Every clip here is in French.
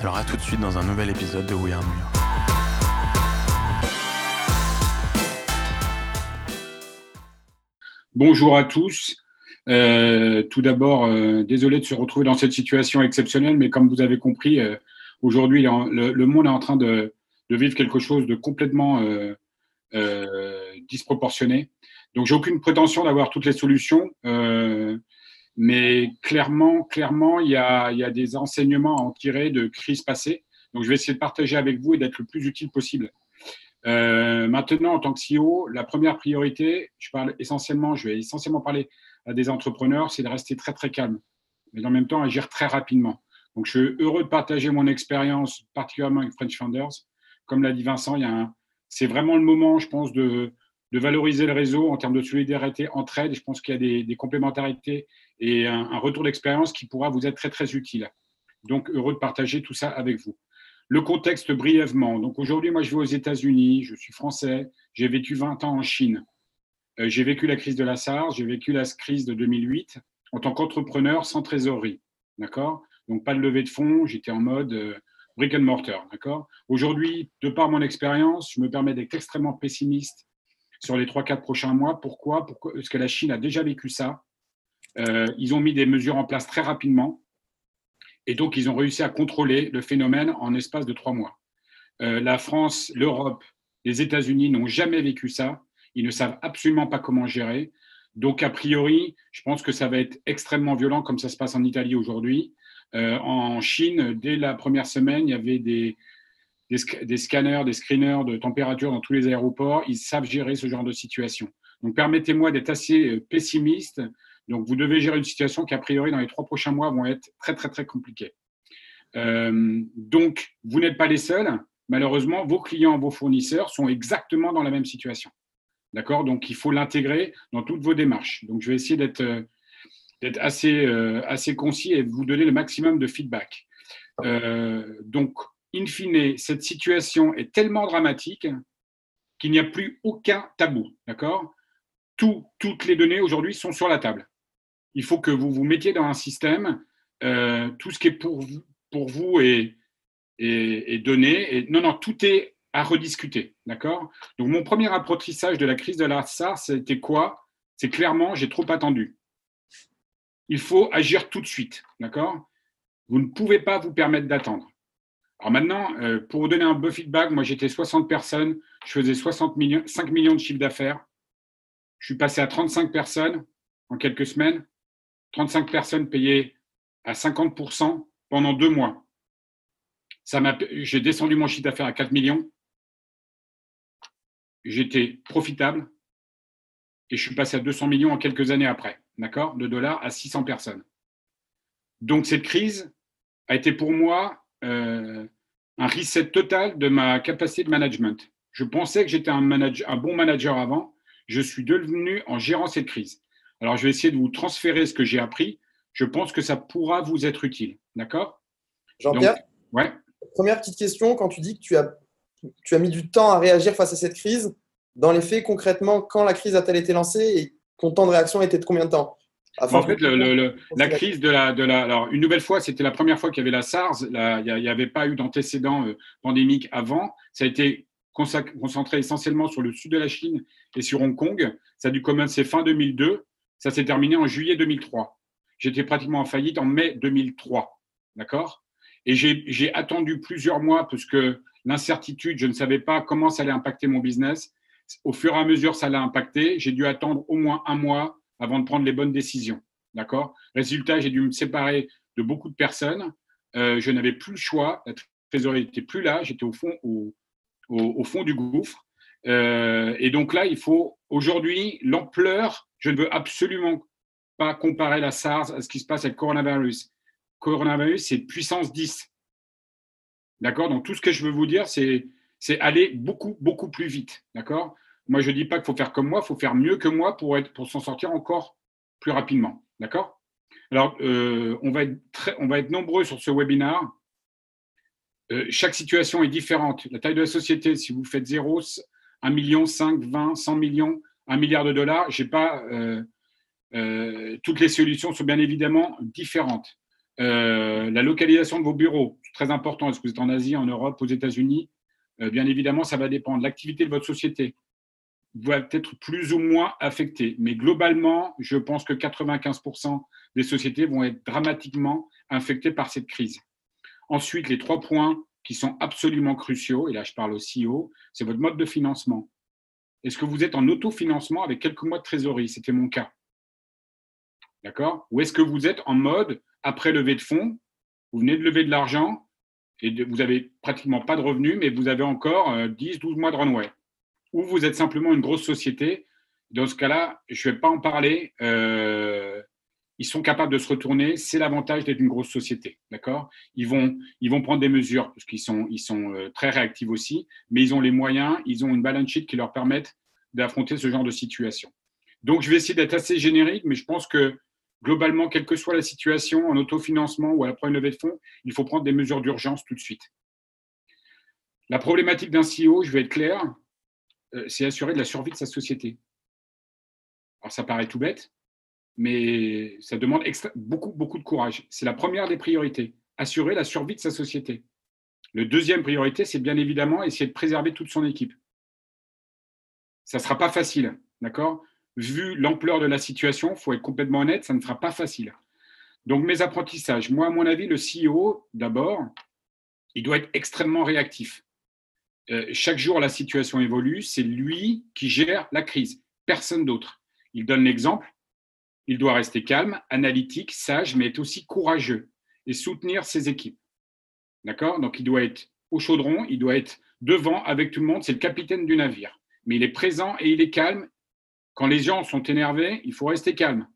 Alors à tout de suite dans un nouvel épisode de We Are. Bonjour à tous. Euh, tout d'abord, euh, désolé de se retrouver dans cette situation exceptionnelle, mais comme vous avez compris, euh, aujourd'hui, le, monde est en train de, vivre quelque chose de complètement disproportionné. Donc, j'ai aucune prétention d'avoir toutes les solutions. Mais clairement, clairement, il y a, il y a des enseignements à en tirer de crises passées. Donc, je vais essayer de partager avec vous et d'être le plus utile possible. Euh, maintenant, en tant que CEO, la première priorité, je parle essentiellement, je vais essentiellement parler à des entrepreneurs, c'est de rester très très calme, mais en même temps agir très rapidement. Donc, je suis heureux de partager mon expérience, particulièrement avec French Founders. Comme l'a dit Vincent, il y a un, c'est vraiment le moment, je pense, de, de valoriser le réseau en termes de solidarité, entraide. Je pense qu'il y a des, complémentarités et un, un retour d'expérience qui pourra vous être très, très utile. Donc, heureux de partager tout ça avec vous. Le contexte brièvement. Donc, aujourd'hui, moi, je vais aux États-Unis, je suis français, j'ai vécu 20 ans en Chine. Euh, j'ai vécu la crise de la SARS, j'ai vécu la crise de 2008 en tant qu'entrepreneur sans trésorerie. D'accord? Donc, pas de levée de fonds, j'étais en mode euh, brick and mortar. D'accord? Aujourd'hui, de par mon expérience, je me permets d'être extrêmement pessimiste sur les 3-4 prochains mois. Pourquoi? Parce que la Chine a déjà vécu ça. Euh, ils ont mis des mesures en place très rapidement. Et donc, ils ont réussi à contrôler le phénomène en espace de trois mois. Euh, la France, l'Europe, les États-Unis n'ont jamais vécu ça. Ils ne savent absolument pas comment gérer. Donc, a priori, je pense que ça va être extrêmement violent comme ça se passe en Italie aujourd'hui. Euh, en Chine, dès la première semaine, il y avait des, des, scanners, des screeners de température dans tous les aéroports. Ils savent gérer ce genre de situation. Donc, permettez-moi d'être assez euh, pessimiste. Donc, vous devez gérer une situation qui, a priori, dans les trois prochains mois, vont être très, très, très compliquées. Euh, donc, vous n'êtes pas les seuls. Malheureusement, vos clients, vos fournisseurs sont exactement dans la même situation. D'accord? Donc, il faut l'intégrer dans toutes vos démarches. Donc, je vais essayer d'être euh, assez, euh, assez concis et vous donner le maximum de feedback. Donc, in fine, cette situation est tellement dramatique qu'il n'y a plus aucun tabou. D'accord? Tout, Toutes les données aujourd'hui sont sur la table. Il faut que vous vous mettiez dans un système, euh, tout ce qui est pour vous, est, donné. Non, non, tout est à rediscuter. D'accord? Donc, mon premier apprentissage de la crise de la SARS, c'était quoi? C'est clairement, j'ai trop attendu il faut agir tout de suite. D'accord? Vous ne pouvez pas vous permettre d'attendre. Alors maintenant, euh, pour vous donner un beau feedback, moi j'étais 60 personnes, je faisais 60 millions, 5 millions de chiffre d'affaires. Je suis passé à 35 personnes en quelques semaines. 35 personnes payées à 50% pendant deux mois. Ça m'a, j'ai descendu mon chiffre d'affaires à 4 millions. J'étais profitable et je suis passé à 200 millions en quelques années après d'accord, de dollars à 600 personnes. Donc cette crise a été pour moi euh, un reset total de ma capacité de management. Je pensais que j'étais un, bon manager avant. Je suis devenu en gérant cette crise. Alors je vais essayer de vous transférer ce que j'ai appris. Je pense que ça pourra vous être utile. D'accord? Jean-Pierre? Ouais. Première petite question, quand tu dis que tu as, tu as mis du temps à réagir face à cette crise, dans les faits, concrètement, quand la crise a-t-elle été lancée et ton temps de réaction était de combien de temps? En fait, le, le, la crise de la, de la. Alors, une nouvelle fois, c'était la première fois qu'il y avait la SARS. il n'y avait pas eu d'antécédent euh, pandémique avant. Ça a été concentré essentiellement sur le sud de la Chine et sur Hong Kong. Ça a dû commencer fin 2002. Ça s'est terminé en juillet 2003. J'étais pratiquement en faillite en mai 2003. D'accord? Et j'ai attendu plusieurs mois parce que l'incertitude, je ne savais pas comment ça allait impacter mon business. Au fur et à mesure, ça l'a impacté. J'ai dû attendre au moins un mois avant de prendre les bonnes décisions. D'accord? Résultat, j'ai dû me séparer de beaucoup de personnes. Euh, je n'avais plus le choix. La trésorerie n'était plus là. J'étais au fond, au, fond du gouffre. Euh, et donc là, il faut aujourd'hui l'ampleur. Je ne veux absolument pas comparer la SARS à ce qui se passe avec le coronavirus. Coronavirus, c'est puissance 10. D'accord? Donc tout ce que je veux vous dire, c'est aller beaucoup, beaucoup plus vite. D'accord? Moi, je ne dis pas qu'il faut faire comme moi, il faut faire mieux que moi pour, pour s'en sortir encore plus rapidement. D'accord? Alors, euh, on, va être on va être nombreux sur ce webinaire. Euh, chaque situation est différente. La taille de la société, si vous faites 0, 1 million, 5, 20, 100 millions, 1 milliard de dollars, j'ai pas. Euh, toutes les solutions sont bien évidemment différentes. la localisation de vos bureaux, très important. Est-ce que vous êtes en Asie, en Europe, aux États-Unis? Bien évidemment, ça va dépendre. L'activité de votre société va être plus ou moins affectée. Mais globalement, je pense que 95% des sociétés vont être dramatiquement infectées par cette crise. Ensuite, les trois points qui sont absolument cruciaux, et là je parle au CEO, c'est votre mode de financement. Est-ce que vous êtes en autofinancement avec quelques mois de trésorerie? C'était mon cas. D'accord? Ou est-ce que vous êtes en mode après levée de fonds Vous venez de lever de l'argent et vous n'avez pratiquement pas de revenus, mais vous avez encore 10-12 euh, mois de runway? Ou vous êtes simplement une grosse société. Dans ce cas-là, je ne vais pas en parler. Euh, ils sont capables de se retourner. C'est l'avantage d'être une grosse société, d'accord? Ils vont, ils vont prendre des mesures parce qu'ils sont, ils sont euh, très réactifs aussi, mais ils ont les moyens, ils ont une balance sheet qui leur permettent d'affronter ce genre de situation. Donc, je vais essayer d'être assez générique, mais je pense que globalement, quelle que soit la situation, en autofinancement ou à la première levée de fonds, il faut prendre des mesures d'urgence tout de suite. La problématique d'un CEO, je vais être clair, c'est assurer la survie de sa société. Alors, ça paraît tout bête, mais ça demande beaucoup, beaucoup de courage. C'est la première des priorités, assurer la survie de sa société. Le deuxième priorité, c'est bien évidemment essayer de préserver toute son équipe. Ça ne sera pas facile, d'accord? Vu l'ampleur de la situation, il faut être complètement honnête, ça ne sera pas facile. Donc mes apprentissages, moi à mon avis, le CEO, d'abord, il doit être extrêmement réactif. Euh, chaque jour, la situation évolue, c'est lui qui gère la crise, personne d'autre. Il donne l'exemple, il doit rester calme, analytique, sage, mais être aussi courageux et soutenir ses équipes. D'accord? Donc, il doit être au chaudron, il doit être devant avec tout le monde. C'est le capitaine du navire. Mais il est présent et il est calme. Quand les gens sont énervés, il faut rester calme.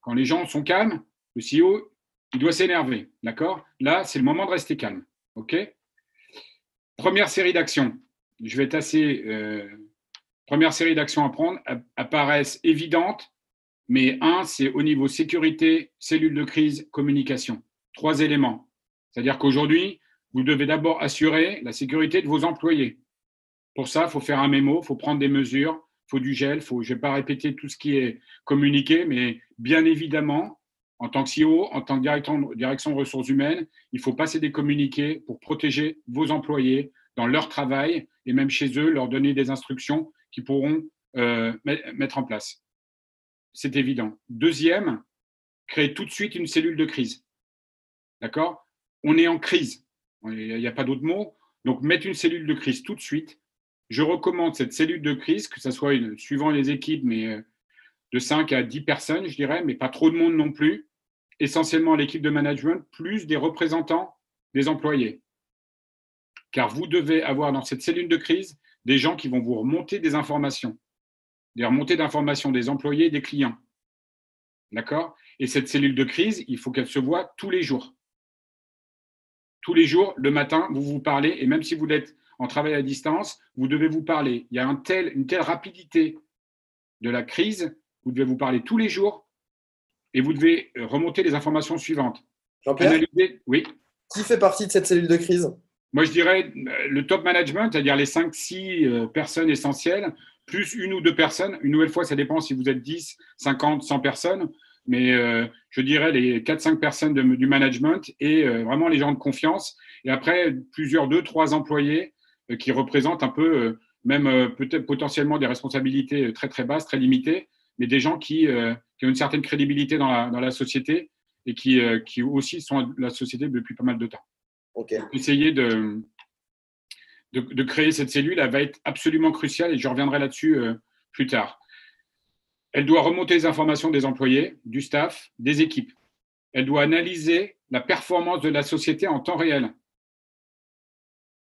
Quand les gens sont calmes, le CEO, il doit s'énerver. D'accord? Là, c'est le moment de rester calme. OK? Première série d'actions. Je vais être assez. Euh, première série d'actions à prendre apparaissent évidentes mais un, c'est au niveau sécurité, cellule de crise, communication. Trois éléments. C'est-à-dire qu'aujourd'hui, vous devez d'abord assurer la sécurité de vos employés. Pour ça, il faut faire un mémo, il faut prendre des mesures, il faut du gel, faut, je ne vais pas répéter tout ce qui est communiqué, mais bien évidemment, en tant que CEO, en tant que direction, ressources humaines, il faut passer des communiqués pour protéger vos employés dans leur travail et même chez eux, leur donner des instructions qu'ils pourront euh, mettre en place c'est évident. Deuxième, créer tout de suite une cellule de crise. D'accord? On est en crise. Il n'y a pas d'autre mot. Donc, mettre une cellule de crise tout de suite. Je recommande cette cellule de crise, que ce soit suivant les équipes, mais euh, de 5 à 10 personnes, je dirais, mais pas trop de monde non plus. Essentiellement l'équipe de management, plus des représentants des employés. Car vous devez avoir dans cette cellule de crise des gens qui vont vous remonter des informations des remontées d'informations des employés et des clients. D'accord? Et cette cellule de crise, il faut qu'elle se voit tous les jours. Tous les jours, le matin, vous vous parlez, et même si vous êtes en travail à distance, vous devez vous parler. Il y a une telle rapidité de la crise, vous devez vous parler tous les jours, et vous devez remonter les informations suivantes. Jean-Pierre Oui. Qui fait partie de cette cellule de crise? Moi, je dirais euh, le top management, c'est-à-dire les 5-6 euh, personnes essentielles plus une ou deux personnes. Une nouvelle fois, ça dépend si vous êtes 10, 50, 100 personnes. Mais euh, je dirais les 4-5 personnes du management et euh, vraiment les gens de confiance. Et après, plusieurs, deux, trois employés euh, qui représentent un peu, même peut-être potentiellement des responsabilités très, très basses, très limitées, mais des gens qui, qui ont une certaine crédibilité dans la, dans la société et qui, qui aussi sont la société depuis pas mal de temps. Okay. Essayer de, de, créer cette cellule, elle va être absolument cruciale et je reviendrai là-dessus euh, plus tard. Elle doit remonter les informations des employés, du staff, des équipes. Elle doit analyser la performance de la société en temps réel.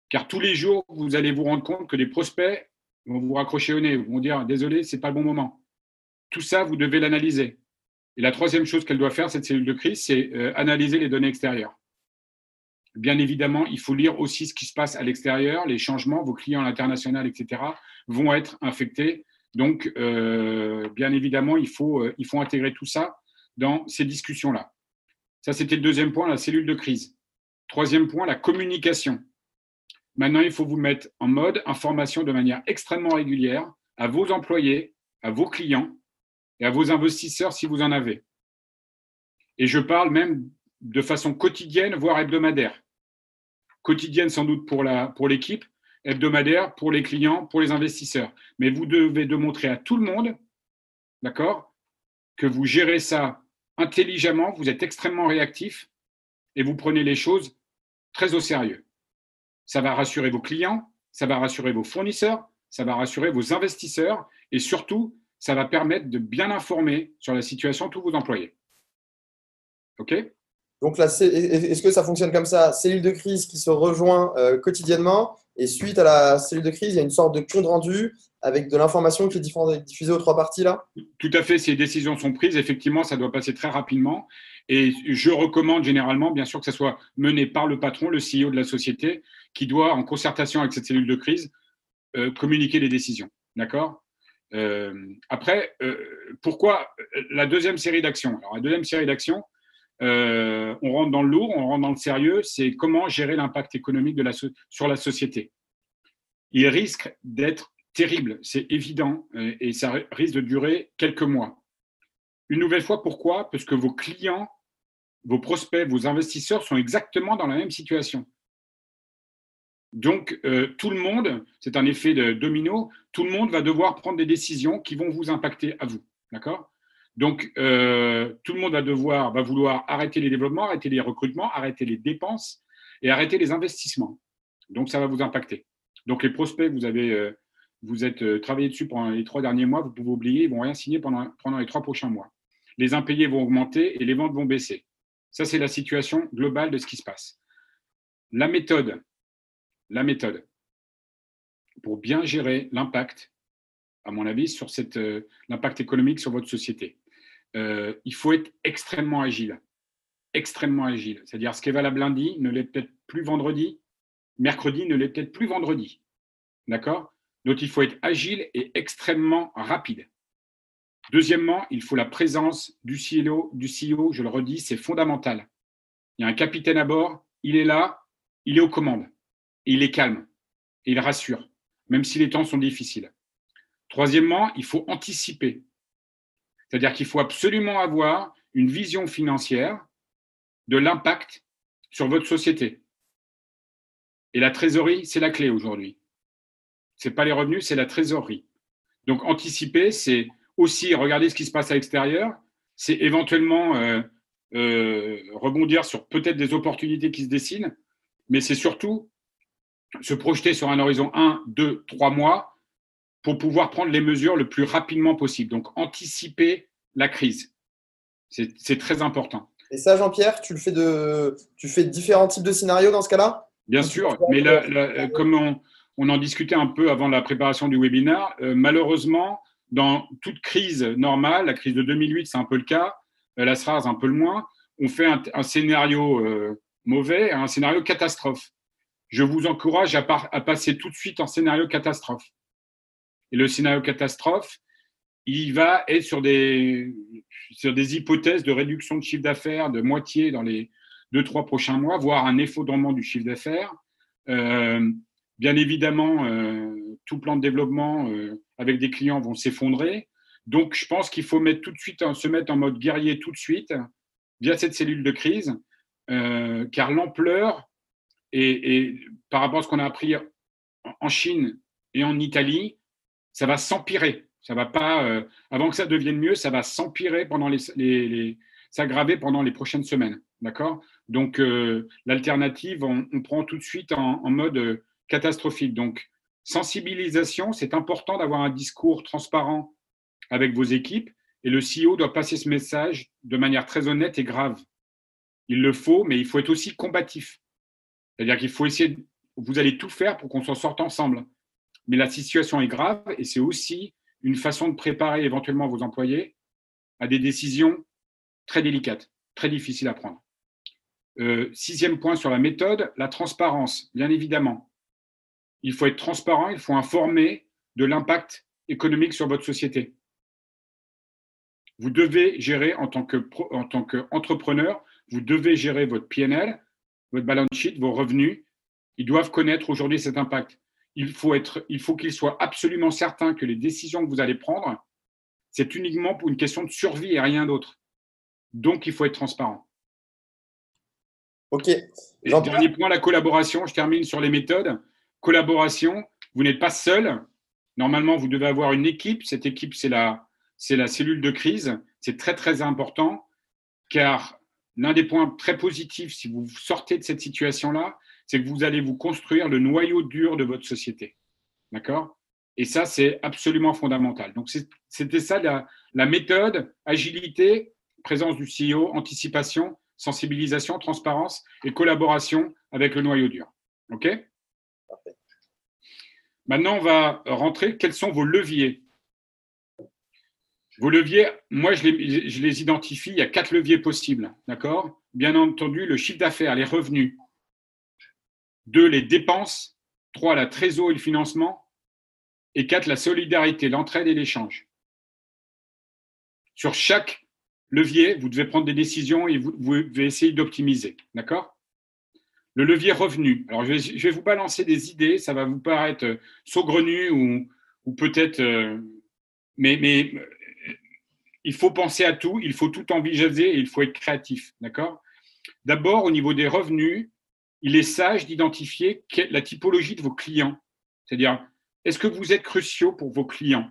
Car tous les jours, vous allez vous rendre compte que les prospects vont vous raccrocher au nez, vont dire désolé, ce n'est pas le bon moment. Tout ça, vous devez l'analyser. Et la troisième chose qu'elle doit faire, cette cellule de crise, c'est euh, analyser les données extérieures. Bien évidemment, il faut lire aussi ce qui se passe à l'extérieur, les changements, vos clients à l'international, etc., vont être infectés. Donc, euh, bien évidemment, il faut, euh, il faut intégrer tout ça dans ces discussions-là. Ça, c'était le deuxième point, la cellule de crise. Troisième point, la communication. Maintenant, il faut vous mettre en mode information de manière extrêmement régulière à vos employés, à vos clients et à vos investisseurs si vous en avez. Et je parle même de façon quotidienne, voire hebdomadaire quotidienne sans doute pour l'équipe, pour hebdomadaire pour les clients, pour les investisseurs. Mais vous devez démontrer à tout le monde, d'accord, que vous gérez ça intelligemment, vous êtes extrêmement réactif et vous prenez les choses très au sérieux. Ça va rassurer vos clients, ça va rassurer vos fournisseurs, ça va rassurer vos investisseurs et surtout, ça va permettre de bien informer sur la situation tous vos employés. OK? Donc, est-ce que ça fonctionne comme ça? Cellule de crise qui se rejoint euh, quotidiennement et suite à la cellule de crise, il y a une sorte de compte rendu avec de l'information qui est diffusée aux trois parties là? Tout à fait, les décisions sont prises, effectivement, ça doit passer très rapidement. Et je recommande généralement, bien sûr, que ça soit mené par le patron, le CEO de la société, qui doit, en concertation avec cette cellule de crise, euh, communiquer les décisions. D'accord? Après, pourquoi la deuxième série d'actions Alors, la deuxième série d'actions, euh, on rentre dans le lourd, on rentre dans le sérieux, c'est comment gérer l'impact économique sur la société. Il risque d'être terrible, c'est évident, euh, et ça risque de durer quelques mois. Une nouvelle fois, pourquoi? Parce que vos clients, vos prospects, vos investisseurs sont exactement dans la même situation. Donc, euh, tout le monde, c'est un effet de domino, tout le monde va devoir prendre des décisions qui vont vous impacter à vous. D'accord? Donc, euh, tout le monde va devoir, va vouloir arrêter les développements, arrêter les recrutements, arrêter les dépenses et arrêter les investissements. Donc, ça va vous impacter. Donc, les prospects, vous avez, euh, vous êtes travaillé dessus pendant les trois derniers mois, vous pouvez oublier, ils vont rien signer pendant, pendant les trois prochains mois. Les impayés vont augmenter et les ventes vont baisser. Ça, c'est la situation globale de ce qui se passe. La méthode, la méthode pour bien gérer l'impact, à mon avis, sur cette, l'impact économique sur votre société. Euh, il faut être extrêmement agile. Extrêmement agile. C'est-à-dire, ce qui est valable lundi ne l'est peut-être plus vendredi, mercredi ne l'est peut-être plus vendredi. D'accord? Donc, il faut être agile et extrêmement rapide. Deuxièmement, il faut la présence du CEO, du CEO je le redis, c'est fondamental. Il y a un capitaine à bord, il est là, il est aux commandes, il est calme, et il rassure, même si les temps sont difficiles. Troisièmement, il faut anticiper. C'est-à-dire qu'il faut absolument avoir une vision financière de l'impact sur votre société. Et la trésorerie, c'est la clé aujourd'hui. Ce n'est pas les revenus, c'est la trésorerie. Donc anticiper, c'est aussi regarder ce qui se passe à l'extérieur, c'est éventuellement euh, euh, rebondir sur peut-être des opportunités qui se dessinent, mais c'est surtout se projeter sur un horizon 1, 2, 3 mois pour pouvoir prendre les mesures le plus rapidement possible. Donc, anticiper la crise. C'est très important. Et ça, Jean-Pierre, tu, le fais de, tu fais différents types de scénarios dans ce cas-là? Bien sûr, mais comme on, en discutait un peu avant la préparation du webinaire, euh, malheureusement, dans toute crise normale, la crise de 2008, c'est un peu le cas, euh, la SRAS, un peu le moins, on fait un, scénario euh, mauvais un scénario catastrophe. Je vous encourage à passer tout de suite en scénario catastrophe. Et le scénario catastrophe, il va être sur des, hypothèses de réduction de chiffre d'affaires de moitié dans les deux, trois prochains mois, voire un effondrement du chiffre d'affaires. Euh, bien évidemment, euh, tout plan de développement euh, avec des clients vont s'effondrer. Donc, je pense qu'il faut se mettre en mode guerrier tout de suite via cette cellule de crise, car l'ampleur et, par rapport à ce qu'on a appris en Chine et en Italie, ça va s'empirer. Ça va pas, euh, avant que ça devienne mieux, ça va s'empirer pendant les, les, s'aggraver pendant les prochaines semaines. D'accord? Donc, euh, l'alternative, on, prend tout de suite en, mode euh, catastrophique. Donc, sensibilisation, c'est important d'avoir un discours transparent avec vos équipes et le CEO doit passer ce message de manière très honnête et grave. Il le faut, mais il faut être aussi combatif. C'est-à-dire qu'il faut essayer, vous allez tout faire pour qu'on s'en sorte ensemble. Mais la situation est grave et c'est aussi une façon de préparer éventuellement vos employés à des décisions très délicates, très difficiles à prendre. Euh, sixième point sur la méthode, la transparence, bien évidemment. Il faut être transparent, il faut informer de l'impact économique sur votre société. Vous devez gérer en tant qu'entrepreneur, vous devez gérer votre PNL, votre balance sheet, vos revenus. Ils doivent connaître aujourd'hui cet impact. Il faut être, il faut qu'ils soient absolument certains que les décisions que vous allez prendre, c'est uniquement pour une question de survie et rien d'autre. Donc, il faut être transparent. OK. Et dernier point, la collaboration. Je termine sur les méthodes. Collaboration, vous n'êtes pas seul. Normalement, vous devez avoir une équipe. Cette équipe, c'est la, c'est la cellule de crise. C'est très, très important car l'un des points très positifs, si vous sortez de cette situation-là, c'est que vous allez vous construire le noyau dur de votre société. D'accord? Et ça, c'est absolument fondamental. Donc, c'était ça la, la méthode, agilité, présence du CEO, anticipation, sensibilisation, transparence et collaboration avec le noyau dur. OK? Maintenant, on va rentrer. Quels sont vos leviers? Vos leviers, moi, je les, identifie. Il y a quatre leviers possibles. D'accord? Bien entendu, le chiffre d'affaires, les revenus. Deux, les dépenses. Trois, la trésor et le financement. Et quatre, la solidarité, l'entraide et l'échange. Sur chaque levier, vous devez prendre des décisions et vous, devez essayer d'optimiser. D'accord? Le levier revenu. Alors, je vais, vous balancer des idées. Ça va vous paraître saugrenu ou, peut-être. Euh, mais, mais il faut penser à tout, il faut tout envisager et il faut être créatif. D'accord? D'abord, au niveau des revenus, il est sage d'identifier la typologie de vos clients. C'est-à-dire, est-ce que vous êtes cruciaux pour vos clients?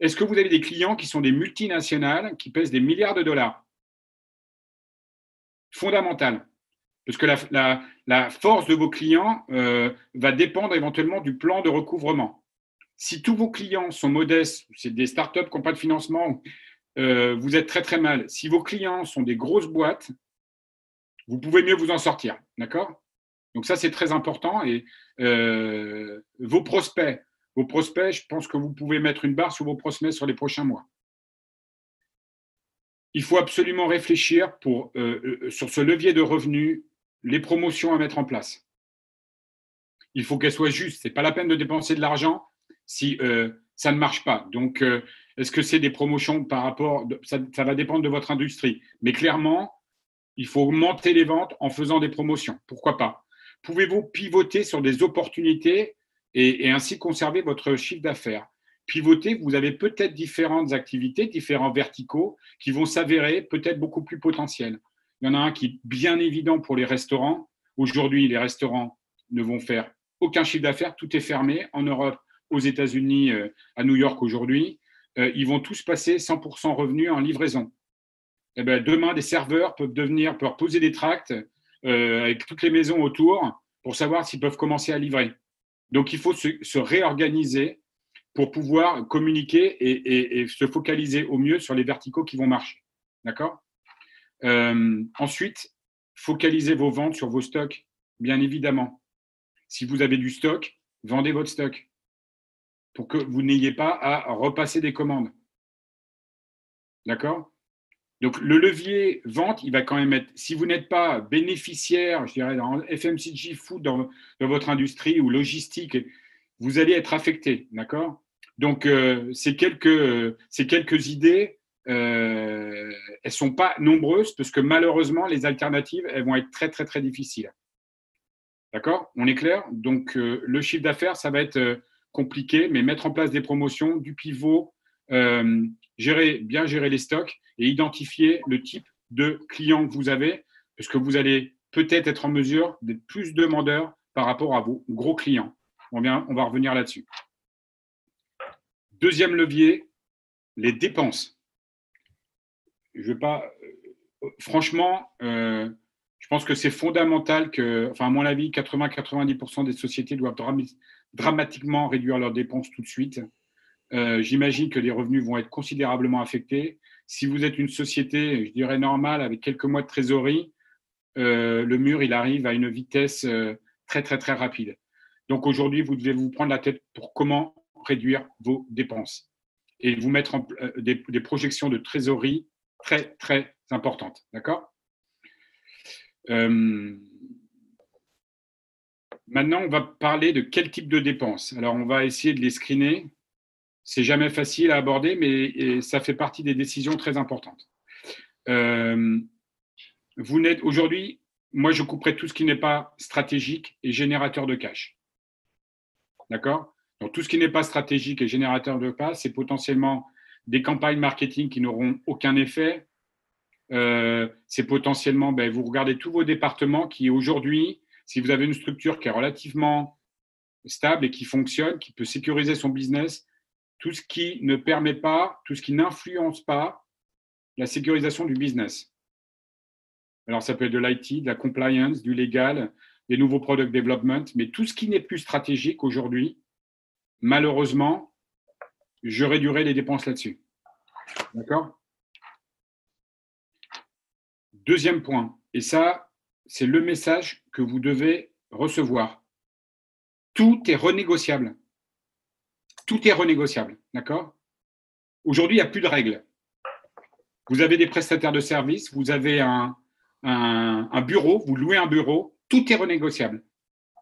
Est-ce que vous avez des clients qui sont des multinationales qui pèsent des milliards de dollars? Fondamental. Parce que la, force de vos clients euh, va dépendre éventuellement du plan de recouvrement. Si tous vos clients sont modestes, c'est des startups qui n'ont pas de financement, euh, vous êtes très très mal. Si vos clients sont des grosses boîtes, vous pouvez mieux vous en sortir. D'accord? Donc ça, c'est très important. Et euh, vos prospects, vos prospects, je pense que vous pouvez mettre une barre sur vos prospects sur les prochains mois. Il faut absolument réfléchir euh, sur ce levier de revenus, les promotions à mettre en place. Il faut qu'elles soient justes. Ce n'est pas la peine de dépenser de l'argent si euh, ça ne marche pas. Donc, est-ce que c'est des promotions par rapport ça, va dépendre de votre industrie. Mais clairement, il faut augmenter les ventes en faisant des promotions. Pourquoi pas? Pouvez-vous pivoter sur des opportunités et, ainsi conserver votre chiffre d'affaires? Pivoter, vous avez peut-être différentes activités, différents verticaux qui vont s'avérer peut-être beaucoup plus potentiels. Il y en a un qui est bien évident pour les restaurants. Aujourd'hui, les restaurants ne vont faire aucun chiffre d'affaires, tout est fermé en Europe, aux États-Unis, euh, à New York aujourd'hui. Euh, ils vont tous passer 100% revenus en livraison. Eh ben, demain, des serveurs peuvent devenir, peuvent poser des tracts euh, avec toutes les maisons autour pour savoir s'ils peuvent commencer à livrer. Donc, il faut se, réorganiser pour pouvoir communiquer et, se focaliser au mieux sur les verticaux qui vont marcher. D'accord? Ensuite, focalisez vos ventes sur vos stocks, bien évidemment. Si vous avez du stock, vendez votre stock pour que vous n'ayez pas à repasser des commandes. D'accord? Donc, le levier vente, il va quand même être, si vous n'êtes pas bénéficiaire, je dirais, dans FMCG food, dans, votre industrie ou logistique, vous allez être affecté, d'accord? Donc, euh, ces, quelques, quelques idées, euh, elles ne sont pas nombreuses parce que malheureusement, les alternatives, elles vont être très, très, très difficiles. D'accord? On est clair? Donc, euh, le chiffre d'affaires, ça va être compliqué, mais mettre en place des promotions, du pivot, gérer, bien gérer les stocks et identifier le type de client que vous avez, parce que vous allez peut-être être en mesure d'être plus demandeur par rapport à vos gros clients. On, vient, on va revenir là-dessus. Deuxième levier, les dépenses. Je vais pas, euh, franchement, euh, Je pense que c'est fondamental que, enfin, à mon avis, 80-90% des sociétés doivent dramatiquement réduire leurs dépenses tout de suite. Euh, j'imagine que les revenus vont être considérablement affectés. Si vous êtes une société, je dirais normale, avec quelques mois de trésorerie, euh, le mur, il arrive à une vitesse euh, très, très, très rapide. Donc aujourd'hui, vous devez vous prendre la tête pour comment réduire vos dépenses et vous mettre des, des projections de trésorerie très, très importantes. D'accord? Maintenant, on va parler de quel type de dépenses. Alors, on va essayer de les screener c'est jamais facile à aborder, mais ça fait partie des décisions très importantes. Euh, vous n'êtes aujourd'hui, moi je couperai tout ce qui n'est pas stratégique et générateur de cash. D'accord? Donc tout ce qui n'est pas stratégique et générateur de cash, c'est potentiellement des campagnes marketing qui n'auront aucun effet. Euh, c'est potentiellement, ben, vous regardez tous vos départements qui aujourd'hui, si vous avez une structure qui est relativement stable et qui fonctionne, qui peut sécuriser son business, tout ce qui ne permet pas, tout ce qui n'influence pas la sécurisation du business. Alors, ça peut être de l'IT, de la compliance, du légal, des nouveaux product development, mais tout ce qui n'est plus stratégique aujourd'hui, malheureusement, je réduirai les dépenses là-dessus. D'accord? Deuxième point, et ça, c'est le message que vous devez recevoir. Tout est renégociable. Tout est renégociable, d'accord? Aujourd'hui, il n'y a plus de règles. Vous avez des prestataires de services, vous avez un, un, bureau, vous louez un bureau, tout est renégociable.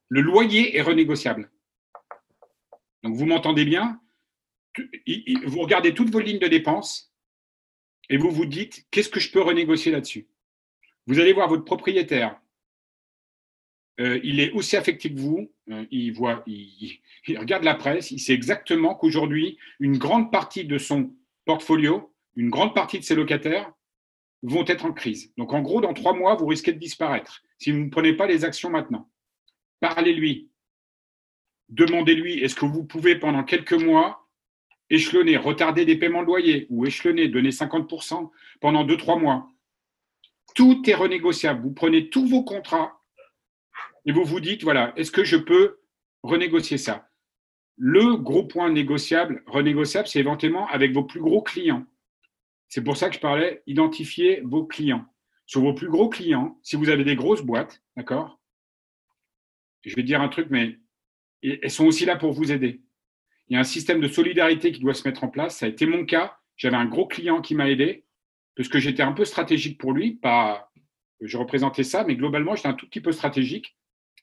Le loyer est renégociable. Donc, vous m'entendez bien? Vous regardez toutes vos lignes de dépenses et vous vous dites, qu'est-ce que je peux renégocier là-dessus? Vous allez voir votre propriétaire, euh, il est aussi affecté que vous. Euh, il, voit, il, regarde la presse. Il sait exactement qu'aujourd'hui, une grande partie de son portfolio, une grande partie de ses locataires vont être en crise. Donc, en gros, dans trois mois, vous risquez de disparaître si vous ne prenez pas les actions maintenant. Parlez-lui. Demandez-lui est-ce que vous pouvez, pendant quelques mois, échelonner, retarder des paiements de loyer ou échelonner, donner 50% pendant deux, trois mois? Tout est renégociable. Vous prenez tous vos contrats et vous vous dites, voilà, est-ce que je peux renégocier ça? Le gros point négociable, renégociable, c'est éventuellement avec vos plus gros clients. C'est pour ça que je parlais, identifier vos clients. Sur vos plus gros clients, si vous avez des grosses boîtes, d'accord? Je vais dire un truc, mais elles sont aussi là pour vous aider. Il y a un système de solidarité qui doit se mettre en place. Ça a été mon cas. J'avais un gros client qui m'a aidé parce que j'étais un peu stratégique pour lui. Pas, je représentais ça, mais globalement, j'étais un tout petit peu stratégique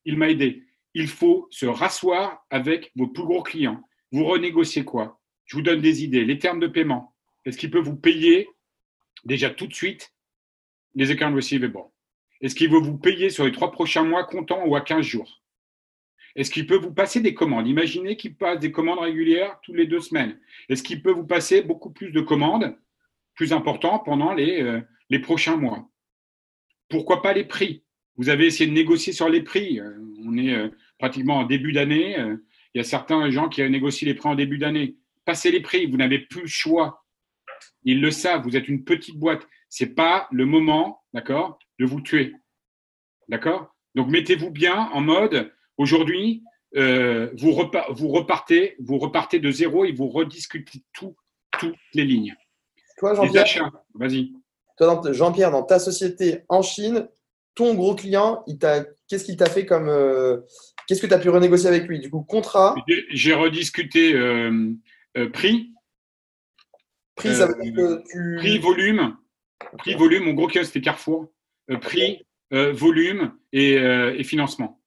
il m'a aidé. Il faut se rasseoir avec vos plus gros clients. Vous renégociez quoi? Je vous donne des idées. Les termes de paiement. Est-ce qu'il peut vous payer déjà tout de suite? Les accounts receivable Est-ce qu'il veut vous payer sur les trois prochains mois comptant ou à 15 jours? Est-ce qu'il peut vous passer des commandes? Imaginez qu'il passe des commandes régulières tous les deux semaines. Est-ce qu'il peut vous passer beaucoup plus de commandes? Plus importantes pendant les, euh, les prochains mois Pourquoi pas les prix? Vous avez essayé de négocier sur les prix. Euh, on est euh, pratiquement en début d'année. Il y a certains gens qui négocient les prix en début d'année. Passez les prix, vous n'avez plus le choix. Ils le savent, vous êtes une petite boîte. Ce n'est pas le moment, d'accord, de vous tuer. D'accord? Donc mettez-vous bien en mode, aujourd'hui, vous, repartez, vous repartez de zéro et vous rediscutez tout, toutes les lignes. Toi, Jean-Pierre, vas-y. Jean-Pierre, dans ta société en Chine, ton gros client, qu'est-ce qu'il t'a fait comme. Euh, qu'est-ce que tu as pu renégocier avec lui? Du coup, contrat? J'ai rediscuté euh, euh, prix. Prix, ça veut dire que tu. Prix, volume. Prix, volume. Mon gros client, c'était Carrefour. prix, volume et, financement.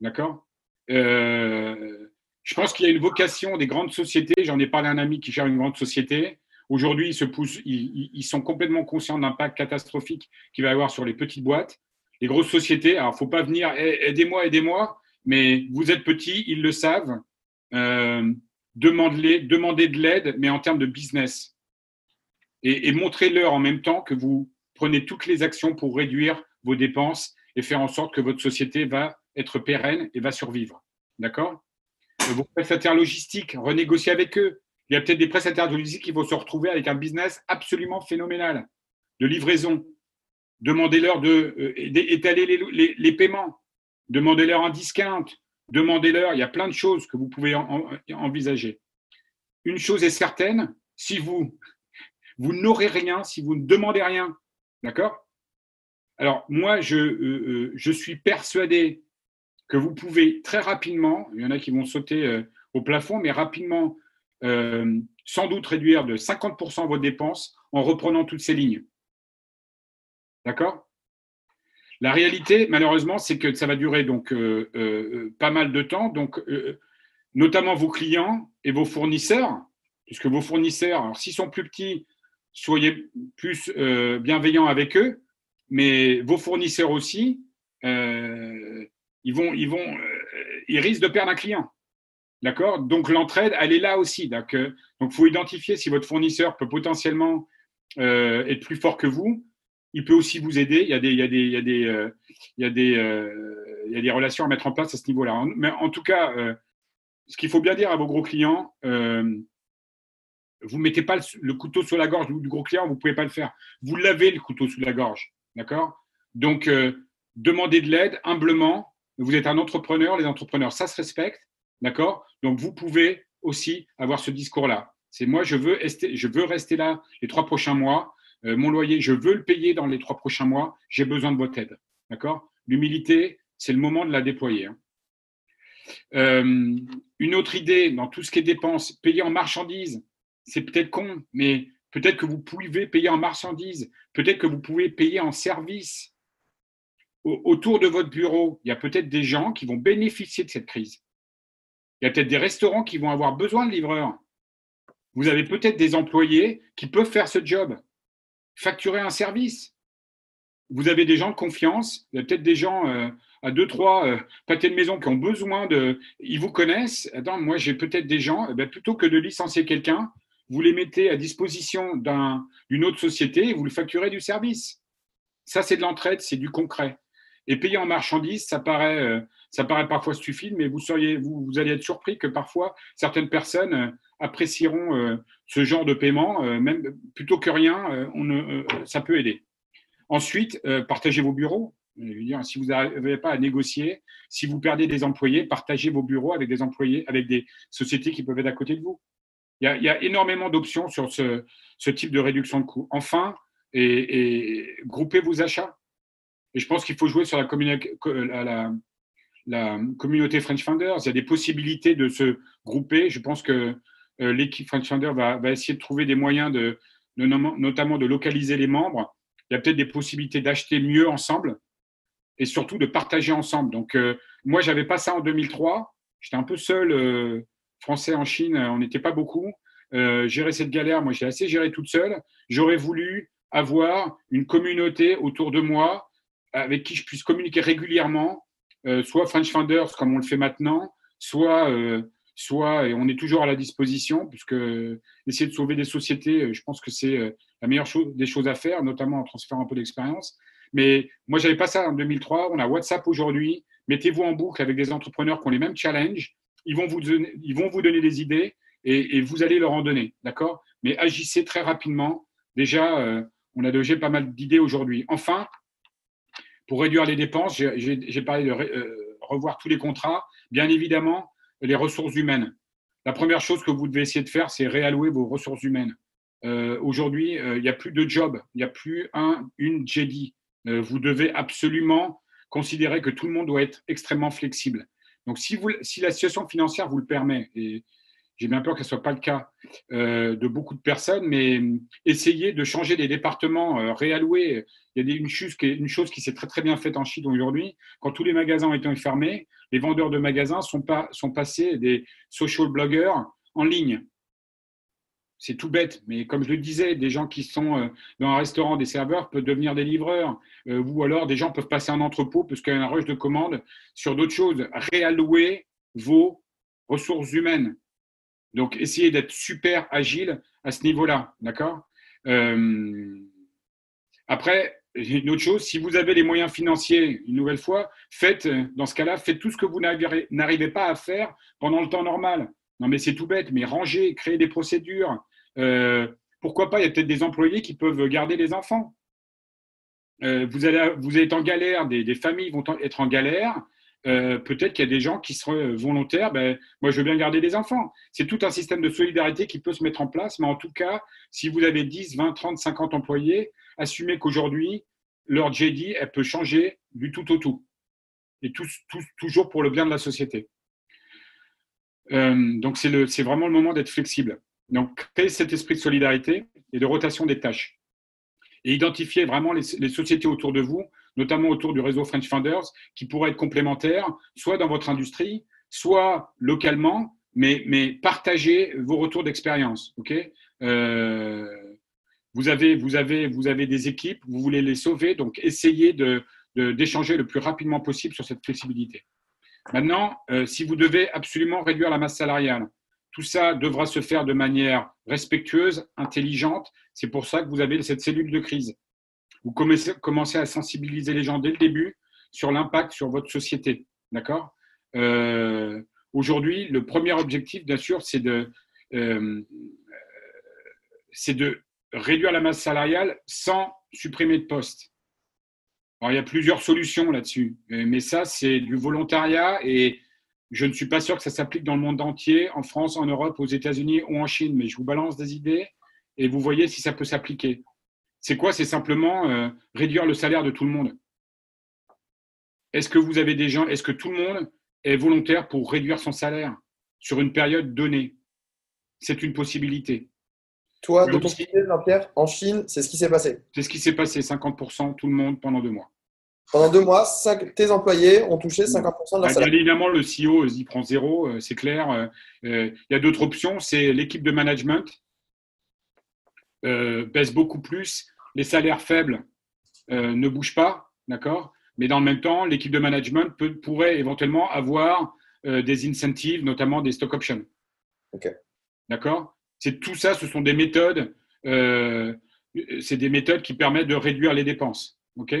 D'accord? Je pense qu'il y a une vocation des grandes sociétés. J'en ai parlé à un ami qui gère une grande société. Aujourd'hui, ils, se poussent, ils, sont complètement conscients de l'impact catastrophique qu'il va y avoir sur les petites boîtes. Les grosses sociétés, alors il ne faut pas venir, aidez-moi, aidez-moi, mais vous êtes petits, ils le savent. Euh, demandez, de l'aide, mais en termes de business. Et, montrez-leur en même temps que vous prenez toutes les actions pour réduire vos dépenses et faire en sorte que votre société va être pérenne et va survivre. D'accord? Vos prestataires logistiques, renégociez avec eux il y a peut-être des prestataires de logistique qui vont se retrouver avec un business absolument phénoménal de livraison. demandez-leur d'étaler de, les, les, paiements, demandez-leur un discount, demandez-leur, il y a plein de choses que vous pouvez envisager. Une chose est certaine, si vous, n'aurez rien, si vous ne demandez rien, d'accord? Alors, moi, je, euh, je suis persuadé que vous pouvez très rapidement, il y en a qui vont sauter au plafond, mais rapidement, sans doute réduire de 50% vos dépenses en reprenant toutes ces lignes. D'accord? La réalité, malheureusement, c'est que ça va durer donc euh, euh, pas mal de temps. Donc, euh, notamment vos clients et vos fournisseurs, puisque vos fournisseurs, s'ils sont plus petits, soyez plus bienveillants avec eux, mais vos fournisseurs aussi, ils vont, ils vont, ils risquent de perdre un client. D'accord? Donc l'entraide, elle est là aussi. Donc il faut identifier si votre fournisseur peut potentiellement être plus fort que vous il peut aussi vous aider. Il y a des, euh, euh, relations à mettre en place à ce niveau-là. Mais en tout cas, euh, ce qu'il faut bien dire à vos gros clients, vous mettez pas le, couteau sur la gorge du gros client, vous pouvez pas le faire. Vous lavez le couteau sous la gorge, d'accord? Donc, demandez de l'aide humblement. Vous êtes un entrepreneur, les entrepreneurs, ça se respecte, d'accord? Donc, vous pouvez aussi avoir ce discours-là. C'est moi, je veux, rester là les trois prochains mois. Euh, mon loyer, je veux le payer dans les trois prochains mois, j'ai besoin de votre aide. D'accord? L'humilité, c'est le moment de la déployer. Hein. Euh, une autre idée dans tout ce qui est dépenses, payer en marchandises, c'est peut-être con, mais peut-être que vous pouvez payer en marchandises, peut-être que vous pouvez payer en service. autour de votre bureau, il y a peut-être des gens qui vont bénéficier de cette crise. Il y a peut-être des restaurants qui vont avoir besoin de livreurs. Vous avez peut-être des employés qui peuvent faire ce job facturer un service. Vous avez des gens de confiance, il y a peut-être des gens euh, à deux, trois euh, pâtés de maison qui ont besoin de. Ils vous connaissent. Attends, moi j'ai peut-être des gens, eh ben, plutôt que de licencier quelqu'un, vous les mettez à disposition d'une autre société et vous le facturez du service. Ça, c'est de l'entraide, c'est du concret. Et payer en marchandises, ça paraît, euh, ça paraît parfois stupide, mais vous, seriez, vous, vous, allez être surpris que parfois certaines personnes euh, apprécieront euh, ce genre de paiement, même plutôt que rien, ça peut aider. Ensuite, partagez vos bureaux. Si vous n'arrivez pas à négocier, si vous perdez des employés, partagez vos bureaux avec des employés, avec des sociétés qui peuvent être à côté de vous. Il y a, énormément d'options sur ce, type de réduction de coûts. Enfin, et groupez vos achats. Et je pense qu'il faut jouer sur la, la, communauté French Founders. Il y a des possibilités de se grouper. Je pense que euh, l'équipe French Founders va, essayer de trouver des moyens, de, notamment de localiser les membres. Il y a peut-être des possibilités d'acheter mieux ensemble et surtout de partager ensemble. Donc, euh, moi, je n'avais pas ça en 2003. J'étais un peu seul, euh, français en Chine, on n'était pas beaucoup. gérer cette galère, moi, j'ai assez géré toute seule. J'aurais voulu avoir une communauté autour de moi avec qui je puisse communiquer régulièrement, euh, soit French Founders comme on le fait maintenant, soit, euh, soit et on est toujours à la disposition, puisque essayer de sauver des sociétés, euh, je pense que c'est la meilleure des choses à faire, notamment en transférant un peu d'expérience. Mais moi, j'avais pas ça en 2003. On a WhatsApp aujourd'hui. Mettez-vous en boucle avec des entrepreneurs qui ont les mêmes challenges. Ils vont vous donner, ils vont vous donner des idées et, et vous allez leur en donner, d'accord? Mais agissez très rapidement. Déjà, on a déjà pas mal d'idées aujourd'hui. Enfin, pour réduire les dépenses, j'ai parlé de euh, revoir tous les contrats. Bien évidemment, les ressources humaines. La première chose que vous devez essayer de faire, c'est réallouer vos ressources humaines. Euh, Aujourd'hui, euh, il n'y a plus de job, il n'y a plus un, une JD. Vous devez absolument considérer que tout le monde doit être extrêmement flexible. Donc, si, vous, si la situation financière vous le permet, et j'ai bien peur que ce soit pas le cas euh, de beaucoup de personnes, mais euh, essayez de changer des départements, euh, réallouer. Il y a une chose, qui, s'est très très bien faite en Chine aujourd'hui. Quand tous les magasins ont été fermés, les vendeurs de magasins sont passés des social bloggers en ligne. C'est tout bête, mais comme je le disais, des gens qui sont dans un restaurant, des serveurs peuvent devenir des livreurs, ou alors des gens peuvent passer un entrepôt parce qu'il y a un rush de commandes sur d'autres choses. Réallouer vos ressources humaines donc, essayez d'être super agile à ce niveau-là, d'accord? Euh, Après, une autre chose, si vous avez les moyens financiers, une nouvelle fois, faites, dans ce cas-là, faites tout ce que vous n'arrivez pas à faire pendant le temps normal. Non, mais c'est tout bête, mais ranger, créer des procédures. Euh, pourquoi pas, il y a peut-être des employés qui peuvent garder les enfants. euh, vous, allez, vous êtes en galère, des, familles vont être en galère. Euh, peut-être qu'il y a des gens qui seraient volontaires. Ben, moi, je veux bien garder des enfants. C'est tout un système de solidarité qui peut se mettre en place. Mais en tout cas, si vous avez 10, 20, 30, 50 employés, assumez qu'aujourd'hui, leur JD, elle peut changer du tout au tout. Et toujours pour le bien de la société. Euh, donc, c'est vraiment le moment d'être flexible. Donc, créer cet esprit de solidarité et de rotation des tâches. Et identifier vraiment les, sociétés autour de vous, notamment autour du réseau French Founders, qui pourraient être complémentaires, soit dans votre industrie, soit localement, mais, partagez vos retours d'expérience. ok? Euh, vous, avez, des équipes, vous voulez les sauver, donc essayez d'échanger le plus rapidement possible sur cette flexibilité. Maintenant, euh, si vous devez absolument réduire la masse salariale, tout ça devra se faire de manière respectueuse, intelligente. C'est pour ça que vous avez cette cellule de crise. Vous commencez à sensibiliser les gens dès le début sur l'impact sur votre société. D'accord? Euh, Aujourd'hui, le premier objectif, bien sûr, c'est de, euh, de réduire la masse salariale sans supprimer de postes. Alors, il y a plusieurs solutions là-dessus, mais ça, c'est du volontariat et je ne suis pas sûr que ça s'applique dans le monde entier, en France, en Europe, aux États-Unis ou en Chine, mais je vous balance des idées et vous voyez si ça peut s'appliquer. C'est quoi? C'est simplement euh, réduire le salaire de tout le monde. Est-ce que vous avez des gens, est-ce que tout le monde est volontaire pour réduire son salaire sur une période donnée? C'est une possibilité. Toi, de ton côté, Jean-Pierre, en Chine, c'est ce qui s'est passé. C'est ce qui s'est passé, 50% tout le monde pendant deux mois. Pendant deux mois, tes employés ont touché 50% de leur salaire. évidemment, le CEO il prend zéro, euh, c'est clair. Euh, euh, il y a d'autres options, c'est l'équipe de management baisse beaucoup plus, les salaires faibles ne bougent pas, d'accord? Mais dans le même temps, l'équipe de management pourrait éventuellement avoir des incentives, notamment des stock options. Ok. D'accord? C'est tout ça, ce sont des méthodes, euh, c'est des méthodes qui permettent de réduire les dépenses. Ok?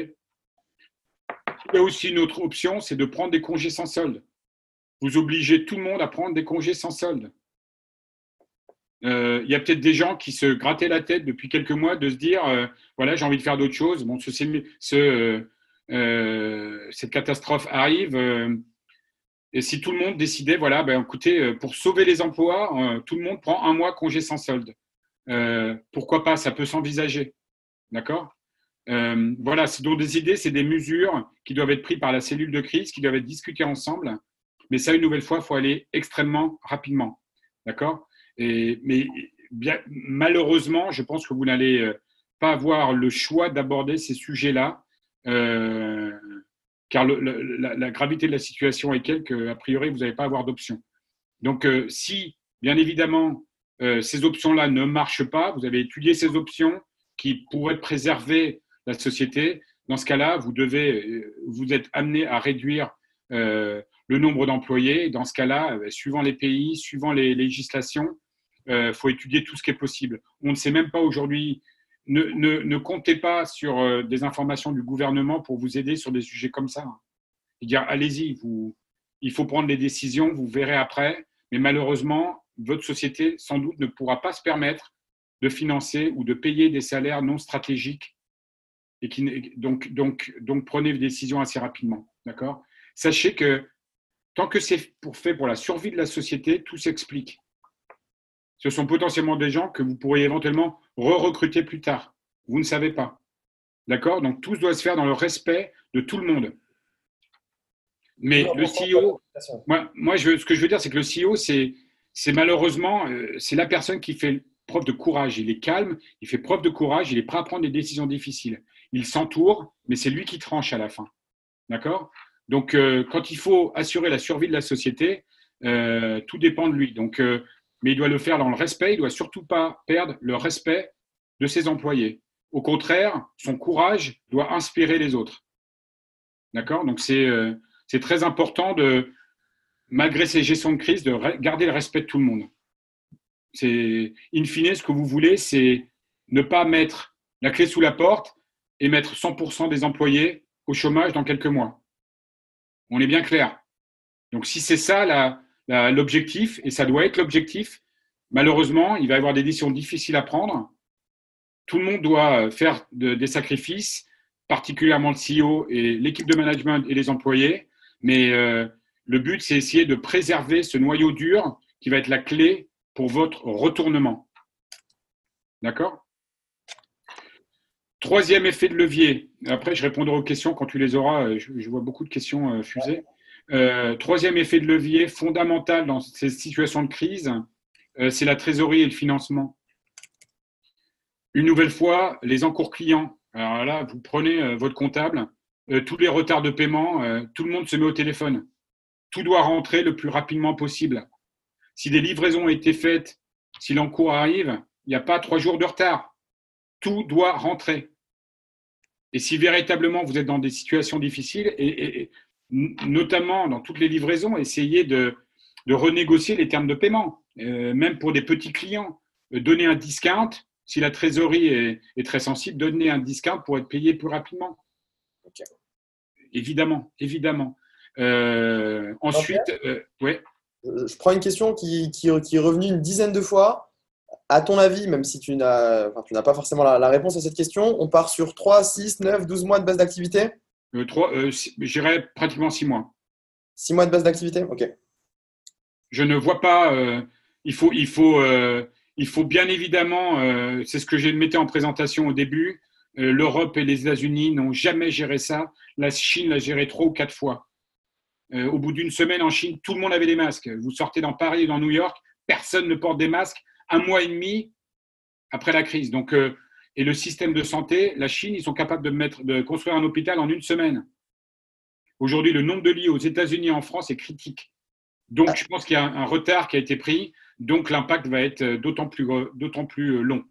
Il y a aussi une autre option, c'est de prendre des congés sans solde. Vous obligez tout le monde à prendre des congés sans solde. Euh, il y a peut-être des gens qui se grattaient la tête depuis quelques mois de se dire euh, voilà, j'ai envie de faire d'autres choses. Bon, ce, cette catastrophe arrive et si tout le monde décidait, voilà, ben, écoutez, euh, pour sauver les emplois, euh, tout le monde prend un mois congé sans solde. Euh, pourquoi pas Ça peut s'envisager. D'accord? Voilà, c'est donc des idées, c'est des mesures qui doivent être prises par la cellule de crise, qui doivent être discutées ensemble. Mais ça, une nouvelle fois, il faut aller extrêmement rapidement. D'accord? Mais bien, malheureusement, je pense que vous n'allez pas avoir le choix d'aborder ces sujets-là car la, gravité de la situation est telle qu'a priori, vous n'allez pas avoir d'option. Donc, euh, si, bien évidemment, euh, ces options-là ne marchent pas, vous avez étudié ces options qui pourraient préserver la société. Dans ce cas-là, vous devez, euh, vous êtes amené à réduire le nombre d'employés. Dans ce cas-là, suivant les pays, suivant les législations, il faut étudier tout ce qui est possible. On ne sait même pas aujourd'hui ne, comptez pas sur euh, des informations du gouvernement pour vous aider sur des sujets comme ça. dire, allez-y, il faut prendre les décisions, vous verrez après, mais malheureusement, votre société, sans doute, ne pourra pas se permettre de financer ou de payer des salaires non stratégiques. Et qui, donc, donc, donc, prenez des décisions assez rapidement. D'accord? Sachez que tant que c'est pour fait pour la survie de la société, tout s'explique ce sont potentiellement des gens que vous pourriez éventuellement re-recruter plus tard. Vous ne savez pas. D'accord? Donc tout doit se faire dans le respect de tout le monde. Mais le CEO, moi, moi je, ce que je veux dire, c'est que le CEO, c'est, c'est malheureusement, euh, c'est la personne qui fait preuve de courage. Il est calme, il fait preuve de courage, il est prêt à prendre des décisions difficiles. Il s'entoure, mais c'est lui qui tranche à la fin. D'accord? Donc, euh, quand il faut assurer la survie de la société, euh, tout dépend de lui. Donc, mais il doit le faire dans le respect, il doit surtout pas perdre le respect de ses employés. Au contraire, son courage doit inspirer les autres. D'accord? Donc euh, c'est très important de, malgré ces gestions de crise, de garder le respect de tout le monde. C'est, in fine, ce que vous voulez, c'est ne pas mettre la clé sous la porte et mettre 100% des employés au chômage dans quelques mois. On est bien clair. Donc si c'est ça l'objectif, et ça doit être l'objectif. Malheureusement, il va y avoir des décisions difficiles à prendre. Tout le monde doit faire des sacrifices. particulièrement le CEO et l'équipe de management et les employés. Mais euh, le but, c'est essayer de préserver ce noyau dur qui va être la clé pour votre retournement. D'accord? Troisième effet de levier. Après, je répondrai aux questions quand tu les auras. Je, vois beaucoup de questions euh, fusées. Euh, troisième effet de levier fondamental dans ces situations de crise, c'est la trésorerie et le financement. Une nouvelle fois, les encours clients. Alors là, vous prenez votre comptable, tous les retards de paiement, tout le monde se met au téléphone tout doit rentrer le plus rapidement possible. Si des livraisons ont été faites, si l'encours arrive, il n'y a pas trois jours de retard. Tout doit rentrer. Et si véritablement vous êtes dans des situations difficiles, et, notamment dans toutes les livraisons, essayez de, renégocier les termes de paiement, euh, même pour des petits clients. Euh, donner un discount, si la trésorerie est, très sensible, donner un discount pour être payé plus rapidement. Évidemment, évidemment. Euh, ensuite, euh, ouais. Je prends une question qui, qui, est revenue une dizaine de fois. À ton avis, même si tu n'as enfin, pas forcément la, réponse à cette question, on part sur 3, 6, 9, 12 mois de base d'activité? Euh, 3, euh, J'irais pratiquement 6 mois. 6 mois de base d'activité? Ok. Je ne vois pas. il, faut, il, faut, il faut bien évidemment, c'est ce que j'ai mettais en présentation au début, l'Europe et les États-Unis n'ont jamais géré ça. La Chine l'a géré trois ou quatre fois. Euh, au bout d'une semaine en Chine, tout le monde avait des masques. Vous sortez dans Paris et dans New York, personne ne porte des masques un mois et demi après la crise. Donc, euh, et le système de santé, la Chine, ils sont capables de, mettre, de construire un hôpital en une semaine. Aujourd'hui, le nombre de lits aux États-Unis et en France est critique. Donc, je pense qu'il y a un retard qui a été pris. Donc, l'impact va être d'autant plus, d'autant plus long.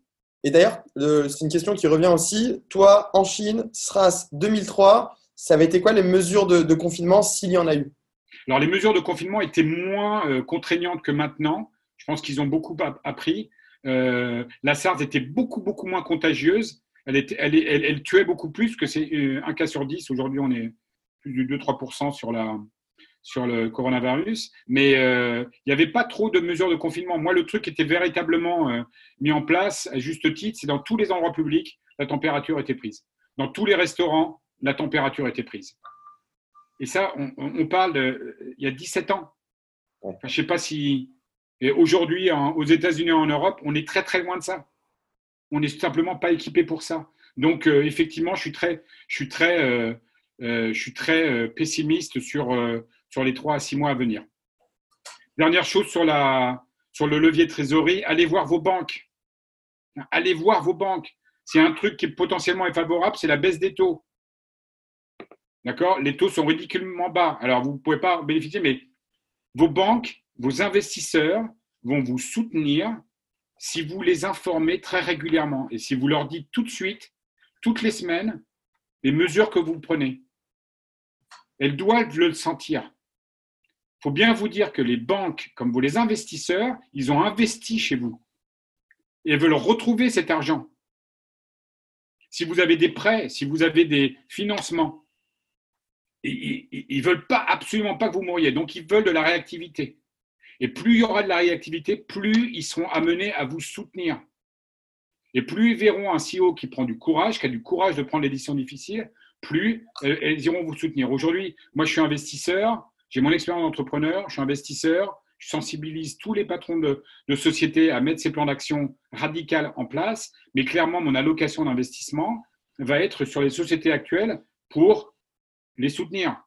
Et d'ailleurs, c'est une question qui revient aussi. Toi, en Chine, SRAS 2003, ça avait été quoi les mesures de, confinement s'il y en a eu? Alors, les mesures de confinement étaient moins euh, contraignantes que maintenant. Je pense qu'ils ont beaucoup appris. Euh, la SARS était beaucoup, beaucoup moins contagieuse. Elle, était, elle, elle, tuait beaucoup plus que c'est euh, un cas sur 10. Aujourd'hui, on est plus de 2-3% sur, la, sur le coronavirus. Mais il n'y avait pas trop de mesures de confinement. Moi, le truc qui était véritablement mis en place, à juste titre, c'est dans tous les endroits publics, la température était prise. Dans tous les restaurants, la température était prise. Et ça, on, parle de, il y a 17 ans. je ne sais pas si. Aujourd'hui, aux États-Unis et en Europe, on est très très loin de ça. On n'est simplement pas équipé pour ça. Donc, euh, effectivement, je suis très, je suis très, euh, euh, je suis très pessimiste sur, sur les 3 à 6 mois à venir. Dernière chose sur, la, sur le levier trésorerie, allez voir vos banques. Allez voir vos banques. C'est un truc qui potentiellement est favorable, c'est la baisse des taux. D'accord? Les taux sont ridiculement bas. Alors, vous ne pouvez pas bénéficier, mais vos banques, vos investisseurs vont vous soutenir si vous les informez très régulièrement et si vous leur dites tout de suite, toutes les semaines, les mesures que vous prenez. Elles doivent le sentir. Il faut bien vous dire que les banques, comme vous les investisseurs, ils ont investi chez vous et veulent retrouver cet argent. Si vous avez des prêts, si vous avez des financements, ils ne veulent pas, absolument pas que vous mouriez. Donc, ils veulent de la réactivité. Et plus il y aura de la réactivité, plus ils seront amenés à vous soutenir. Et plus ils verront un CEO qui prend du courage, qui a du courage de prendre les décisions difficiles, plus euh, elles iront vous soutenir. Aujourd'hui, moi, je suis investisseur, j'ai mon expérience d'entrepreneur, je suis investisseur, je sensibilise tous les patrons de, de sociétés à mettre ces plans d'action radicaux en place, mais clairement, mon allocation d'investissement va être sur les sociétés actuelles pour les soutenir.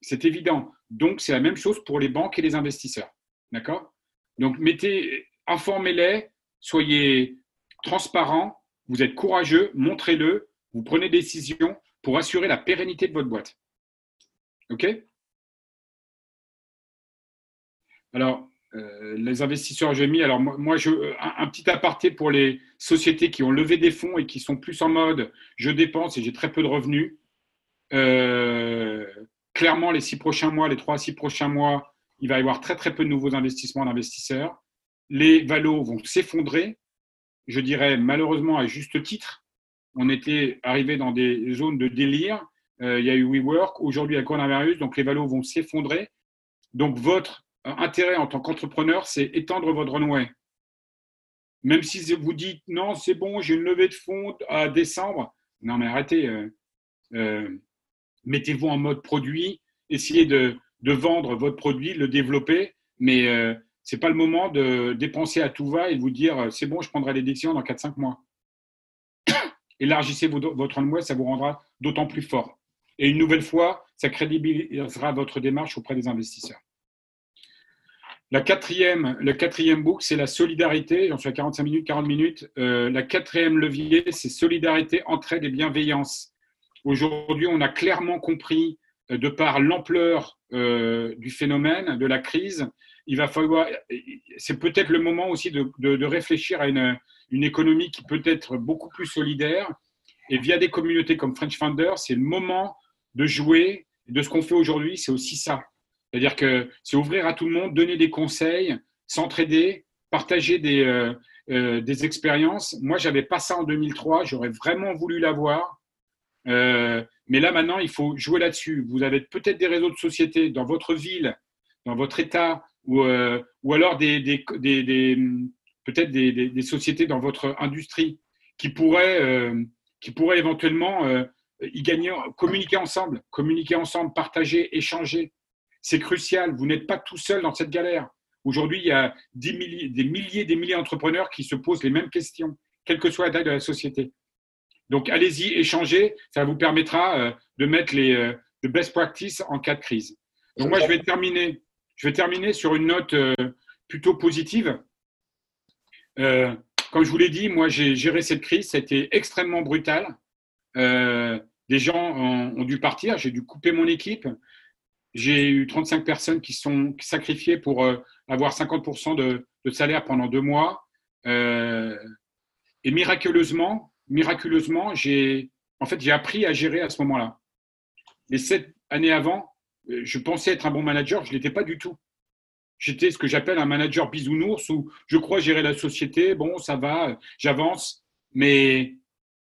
C'est évident. Donc, c'est la même chose pour les banques et les investisseurs. D'accord? Donc, mettez, informez-les, soyez transparents, vous êtes courageux, montrez-le, vous prenez des décisions pour assurer la pérennité de votre boîte. OK? Alors, euh, les investisseurs, j'ai mis. Alors, moi, je, un, petit aparté pour les sociétés qui ont levé des fonds et qui sont plus en mode je dépense et j'ai très peu de revenus. Euh, clairement, les six prochains mois, les trois à six prochains mois, il va y avoir très très peu de nouveaux investissements d'investisseurs. Les valos vont s'effondrer. Je dirais malheureusement à juste titre. On était arrivé dans des zones de délire. Euh, il y a eu WeWork. Aujourd'hui, a coronavirus. Donc, les valos vont s'effondrer. Donc, votre intérêt en tant qu'entrepreneur, c'est étendre votre runway. Même si vous dites non, c'est bon, j'ai une levée de fonds à décembre. Non, mais arrêtez. Euh, mettez-vous en mode produit, essayez de, vendre votre produit, le développer, mais euh, ce n'est pas le moment de dépenser à tout va et de vous dire c'est bon, je prendrai les décisions dans 4-5 mois. Élargissez votre runway, ça vous rendra d'autant plus fort. Et une nouvelle fois, ça crédibilisera votre démarche auprès des investisseurs. La quatrième, le quatrième book, c'est la solidarité. Suis à 45 minutes, 40 minutes. Euh, la quatrième levier, c'est solidarité, entraide et bienveillance. Aujourd'hui, on a clairement compris, euh, de par l'ampleur euh, du phénomène, de la crise, il va falloir. C'est peut-être le moment aussi de, réfléchir à une, économie qui peut être beaucoup plus solidaire. Et via des communautés comme French Founders, c'est le moment de jouer. De ce qu'on fait aujourd'hui, c'est aussi ça. C'est-à-dire que c'est ouvrir à tout le monde, donner des conseils, s'entraider, partager des, euh, des expériences. Moi, j'avais pas ça en 2003. J'aurais vraiment voulu l'avoir. Euh, mais là, maintenant, il faut jouer là-dessus. Vous avez peut-être des réseaux de société dans votre ville, dans votre État, ou, euh, alors des, peut-être des, sociétés dans votre industrie qui pourraient, euh, qui pourraient éventuellement communiquer ensemble, communiquer ensemble, partager, échanger. C'est crucial. Vous n'êtes pas tout seul dans cette galère. Aujourd'hui, il y a des milliers, des milliers d'entrepreneurs qui se posent les mêmes questions, quelle que soit la taille de la société. Donc, allez-y, échangez. Ça vous permettra euh, de mettre les euh, best practices en cas de crise. Donc, moi, je vais terminer, je vais terminer sur une note euh, plutôt positive. comme je vous l'ai dit, moi, j'ai géré cette crise. C'était extrêmement brutal. des gens ont, dû partir. J'ai dû couper mon équipe. J'ai eu 35 personnes qui sont sacrifiées pour avoir 50% de, de, salaire pendant deux mois. et miraculeusement, miraculeusement, j'ai en fait, j'ai appris à gérer à ce moment-là. Les sept années avant, euh, je pensais être un bon manager, je ne l'étais pas du tout. J'étais ce que j'appelle un manager bisounours où je crois gérer la société, bon, ça va, j'avance. Mais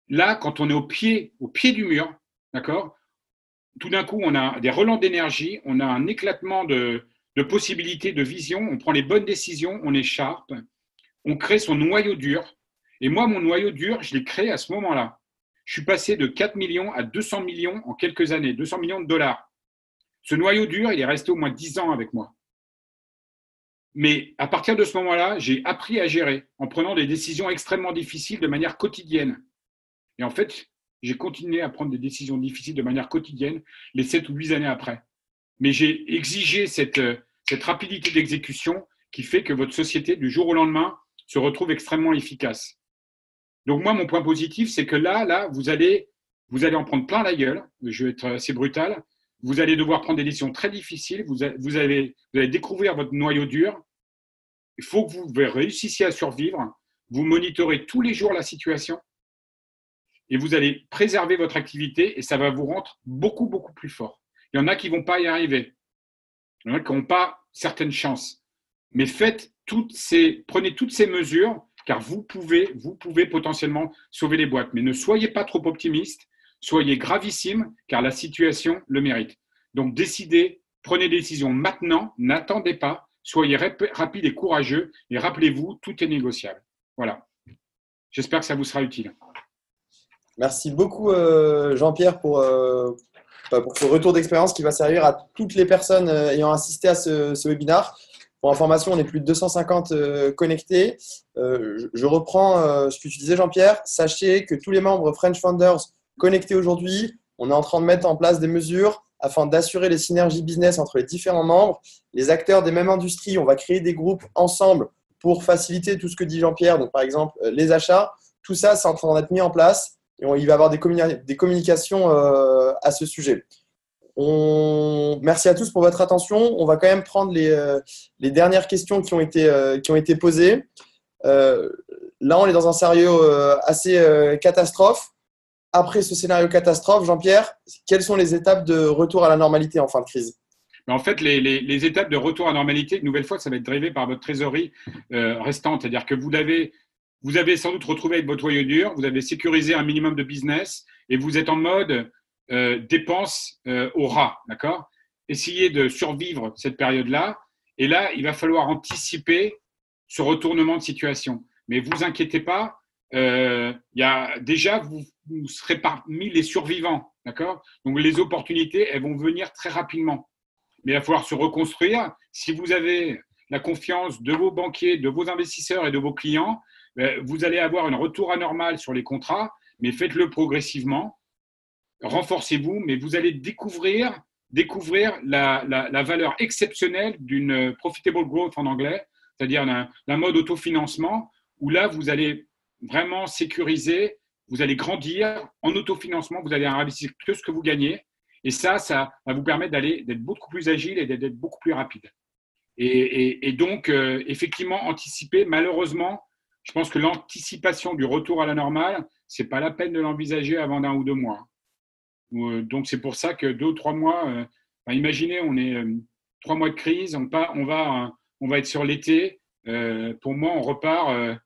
là, quand on est au pied, au pied du mur, d'accord, tout d'un coup, on a des relents d'énergie, on a un éclatement de, de possibilités, de vision, on prend les bonnes décisions, on écharpe, on crée son noyau dur, et moi, mon noyau dur, je l'ai créé à ce moment-là. Je suis passé de 4 millions à 200 millions en quelques années, 200 millions de dollars. Ce noyau dur, il est resté au moins 10 ans avec moi. Mais à partir de ce moment-là, j'ai appris à gérer en prenant des décisions extrêmement difficiles de manière quotidienne. Et en fait, j'ai continué à prendre des décisions difficiles de manière quotidienne les 7 ou 8 années après. Mais j'ai exigé cette, cette rapidité d'exécution qui fait que votre société, du jour au lendemain, se retrouve extrêmement efficace. Donc moi, mon point positif, c'est que là, là, vous allez, vous allez en prendre plein la gueule. Je vais être assez brutal. Vous allez devoir prendre des décisions très difficiles. Vous, allez, vous allez découvrir votre noyau dur. Il faut que vous réussissiez à survivre. Vous monitorez tous les jours la situation et vous allez préserver votre activité et ça va vous rendre beaucoup, beaucoup plus fort. Il y en a qui vont pas y arriver. Il y en a qui n'ont pas certaines chances. Mais faites toutes ces, prenez toutes ces mesures car vous pouvez, vous pouvez potentiellement sauver les boîtes. Mais ne soyez pas trop optimiste, soyez gravissime, car la situation le mérite. Donc décidez, prenez des décisions maintenant, n'attendez pas, soyez rapide et courageux, et rappelez-vous, tout est négociable. Voilà. J'espère que ça vous sera utile. Merci beaucoup, euh, Jean-Pierre, pour, euh, pour, ce retour d'expérience qui va servir à toutes les personnes euh, ayant assisté à ce, ce webinaire. Pour information, on est plus de 250 euh, connectés. Euh, je reprends euh, ce que tu disais, Jean-Pierre. Sachez que tous les membres French Founders connectés aujourd'hui, on est en train de mettre en place des mesures afin d'assurer les synergies business entre les différents membres. Les acteurs des mêmes industries, on va créer des groupes ensemble pour faciliter tout ce que dit Jean-Pierre, donc par exemple les achats. Tout ça, c'est en train d'être mis en place et il va y avoir des, communications à ce sujet. Merci à tous pour votre attention. On va quand même prendre les, euh, dernières questions qui ont été, euh, posées. Euh, là, on est dans un scénario assez catastrophe. Après ce scénario catastrophe, Jean-Pierre, quelles sont les étapes de retour à la normalité en fin de crise? En fait, les, étapes de retour à normalité, une nouvelle fois, ça va être drivé par votre trésorerie restante. C'est-à-dire que vous avez, vous avez sans doute retrouvé avec votre noyau dur, vous avez sécurisé un minimum de business et vous êtes en mode euh, dépenses euh, au rat, d'accord? Essayez de survivre cette période-là. Et là, il va falloir anticiper ce retournement de situation. Mais vous inquiétez pas, euh, y a, déjà, vous, serez parmi les survivants. D'accord? Donc les opportunités, elles vont venir très rapidement. Mais il va falloir se reconstruire. Si vous avez la confiance de vos banquiers, de vos investisseurs et de vos clients, ben, vous allez avoir un retour anormal sur les contrats, mais faites-le progressivement. Renforcez-vous, mais vous allez découvrir, découvrir la, valeur exceptionnelle d'une profitable growth en anglais, c'est-à-dire la mode autofinancement, où là, vous allez vraiment sécuriser, vous allez grandir en autofinancement, vous allez investir que ce que vous gagnez. Et ça, ça va vous permettre d'aller, d'être beaucoup plus agile et d'être beaucoup plus rapide. Et, donc, euh, effectivement, anticiper, malheureusement, je pense que l'anticipation du retour à la normale, ce n'est pas la peine de l'envisager avant d'un ou deux mois. Euh, donc, c'est pour ça que deux ou trois mois, euh, imaginez, on est trois mois de crise, on, va, être sur l'été. pour moi, on repart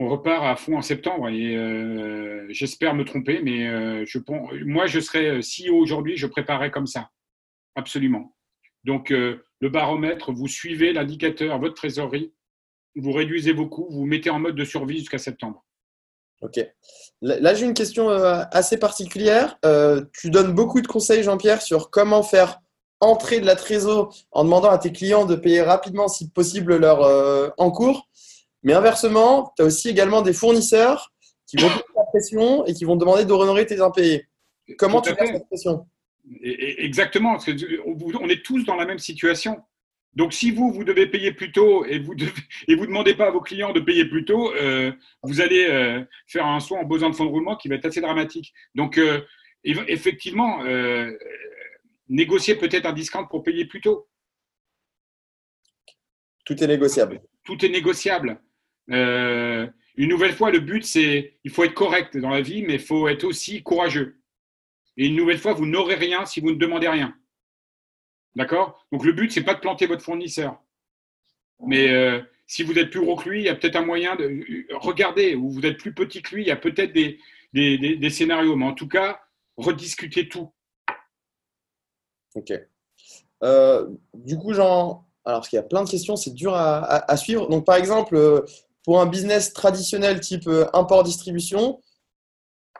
on repart à fond en septembre et euh, j'espère me tromper, mais euh, moi, je serais CEO aujourd'hui, je préparerais comme ça. Absolument. Donc, euh, le baromètre, vous suivez l'indicateur, votre trésorerie, vous réduisez vos coûts, vous, mettez en mode de survie jusqu'à septembre. Ok. Là, j'ai une question assez particulière. tu donnes beaucoup de conseils, Jean-Pierre, sur comment faire entrer de la trésor en demandant à tes clients de payer rapidement, si possible, leur encours. Mais inversement, tu as aussi également des fournisseurs qui vont te la pression et qui vont demander de honorer tes impayés. Comment tu fais cette pression? Exactement, parce on est tous dans la même situation. Donc, si vous, vous devez payer plus tôt et vous ne vous demandez pas à vos clients de payer plus tôt, euh, vous allez euh, faire un saut en besoin de fonds de roulement qui va être assez dramatique. Donc, euh, effectivement, négocier peut-être un discount pour payer plus tôt. Tout est négociable. Tout est négociable. Une nouvelle fois, le but, c'est il faut être correct dans la vie, mais il faut être aussi courageux. Et une nouvelle fois, vous n'aurez rien si vous ne demandez rien. D'accord? Donc le but, c'est pas de planter votre fournisseur. Mais euh, si vous êtes plus gros que lui, il y a peut-être un moyen de regarder, ou vous êtes plus petit que lui, il y a peut-être des, scénarios. Mais en tout cas, rediscutez tout. Ok. Euh, du coup, Jean, alors parce qu'il y a plein de questions, c'est dur à, suivre. Donc, par exemple, pour un business traditionnel type euh, import-distribution,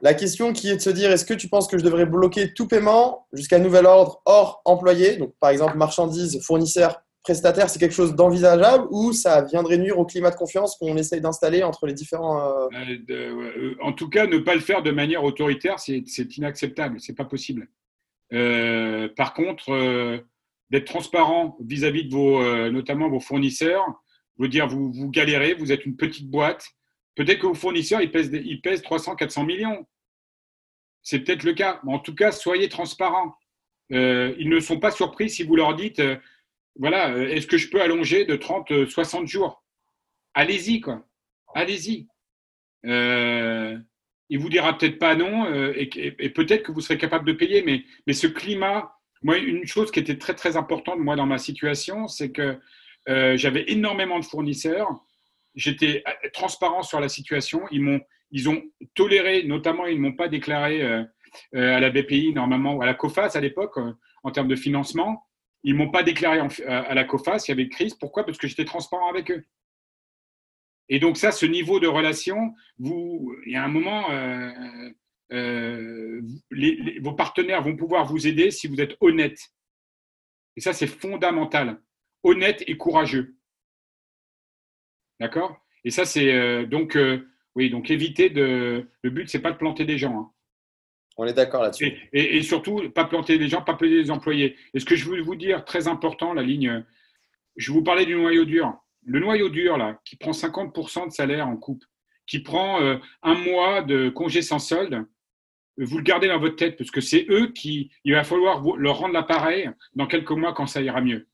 la question qui est de se dire est-ce que tu penses que je devrais bloquer tout paiement jusqu'à nouvel ordre hors employé Donc, par exemple, marchandises, fournisseurs, prestataires, c'est quelque chose d'envisageable ou ça viendrait nuire au climat de confiance qu'on essaye d'installer entre les différents. Euh, euh, en tout cas, ne pas le faire de manière autoritaire, c'est inacceptable, c'est pas possible. par contre, d'être transparent vis-à-vis de vos, notamment vos fournisseurs, vous dire, vous, vous galérez, vous êtes une petite boîte. Peut-être que vos fournisseurs, ils pèsent, ils pèsent 300, 400 millions. C'est peut-être le cas. En tout cas, soyez transparents. Euh, ils ne sont pas surpris si vous leur dites, euh, voilà, euh, est-ce que je peux allonger de 30, 60 jours? Allez-y, quoi. Allez-y. il vous dira peut-être pas non, et, peut-être que vous serez capable de payer, mais, ce climat, moi, une chose qui était très, très importante, dans ma situation, c'est que j'avais énormément de fournisseurs. J'étais euh, transparent sur la situation. Ils m'ont, ils ont toléré, notamment, ils ne m'ont pas déclaré euh, à la BPI normalement ou à la COFAS à l'époque en termes de financement. Ils m'ont pas déclaré à la COFAS. Il y avait crise. Pourquoi? Parce que j'étais transparent avec eux. Et donc ça, ce niveau de relation, vous, il y a un moment, vos partenaires vont pouvoir vous aider si vous êtes honnête. Et ça, c'est fondamental honnête et courageux. D'accord? Et ça, c'est euh, donc, euh, oui, donc éviter de. Le but, c'est pas de planter des gens. Hein. On est d'accord là-dessus. Et, surtout, pas planter des gens, pas planter des employés. Et ce que je veux vous dire, très important, la ligne. Je vous parlais du noyau dur. Le noyau dur, là, qui prend 50% de salaire en coupe, qui prend euh, un mois de congé sans solde, vous le gardez dans votre tête, parce que c'est eux qui, il va falloir leur rendre l'appareil dans quelques mois quand ça ira mieux.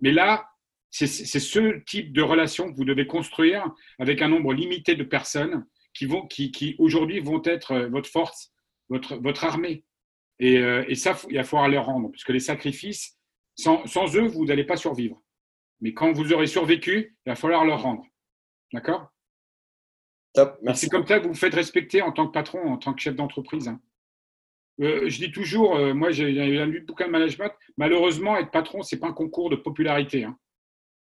Mais là, c'est ce type de relation que vous devez construire avec un nombre limité de personnes qui, vont, qui, qui aujourd'hui vont être euh, votre force, votre, votre armée. Et, euh, et ça, il va falloir les rendre, parce que les sacrifices, sans, sans eux, vous n'allez pas survivre. Mais quand vous aurez survécu, il va falloir leur rendre. D'accord? C'est comme ça que vous vous faites respecter en tant que patron, en tant que chef d'entreprise. Hein. Euh, je dis toujours, euh, moi j'ai un bouquin de management, malheureusement, être patron, ce n'est pas un concours de popularité. Hein.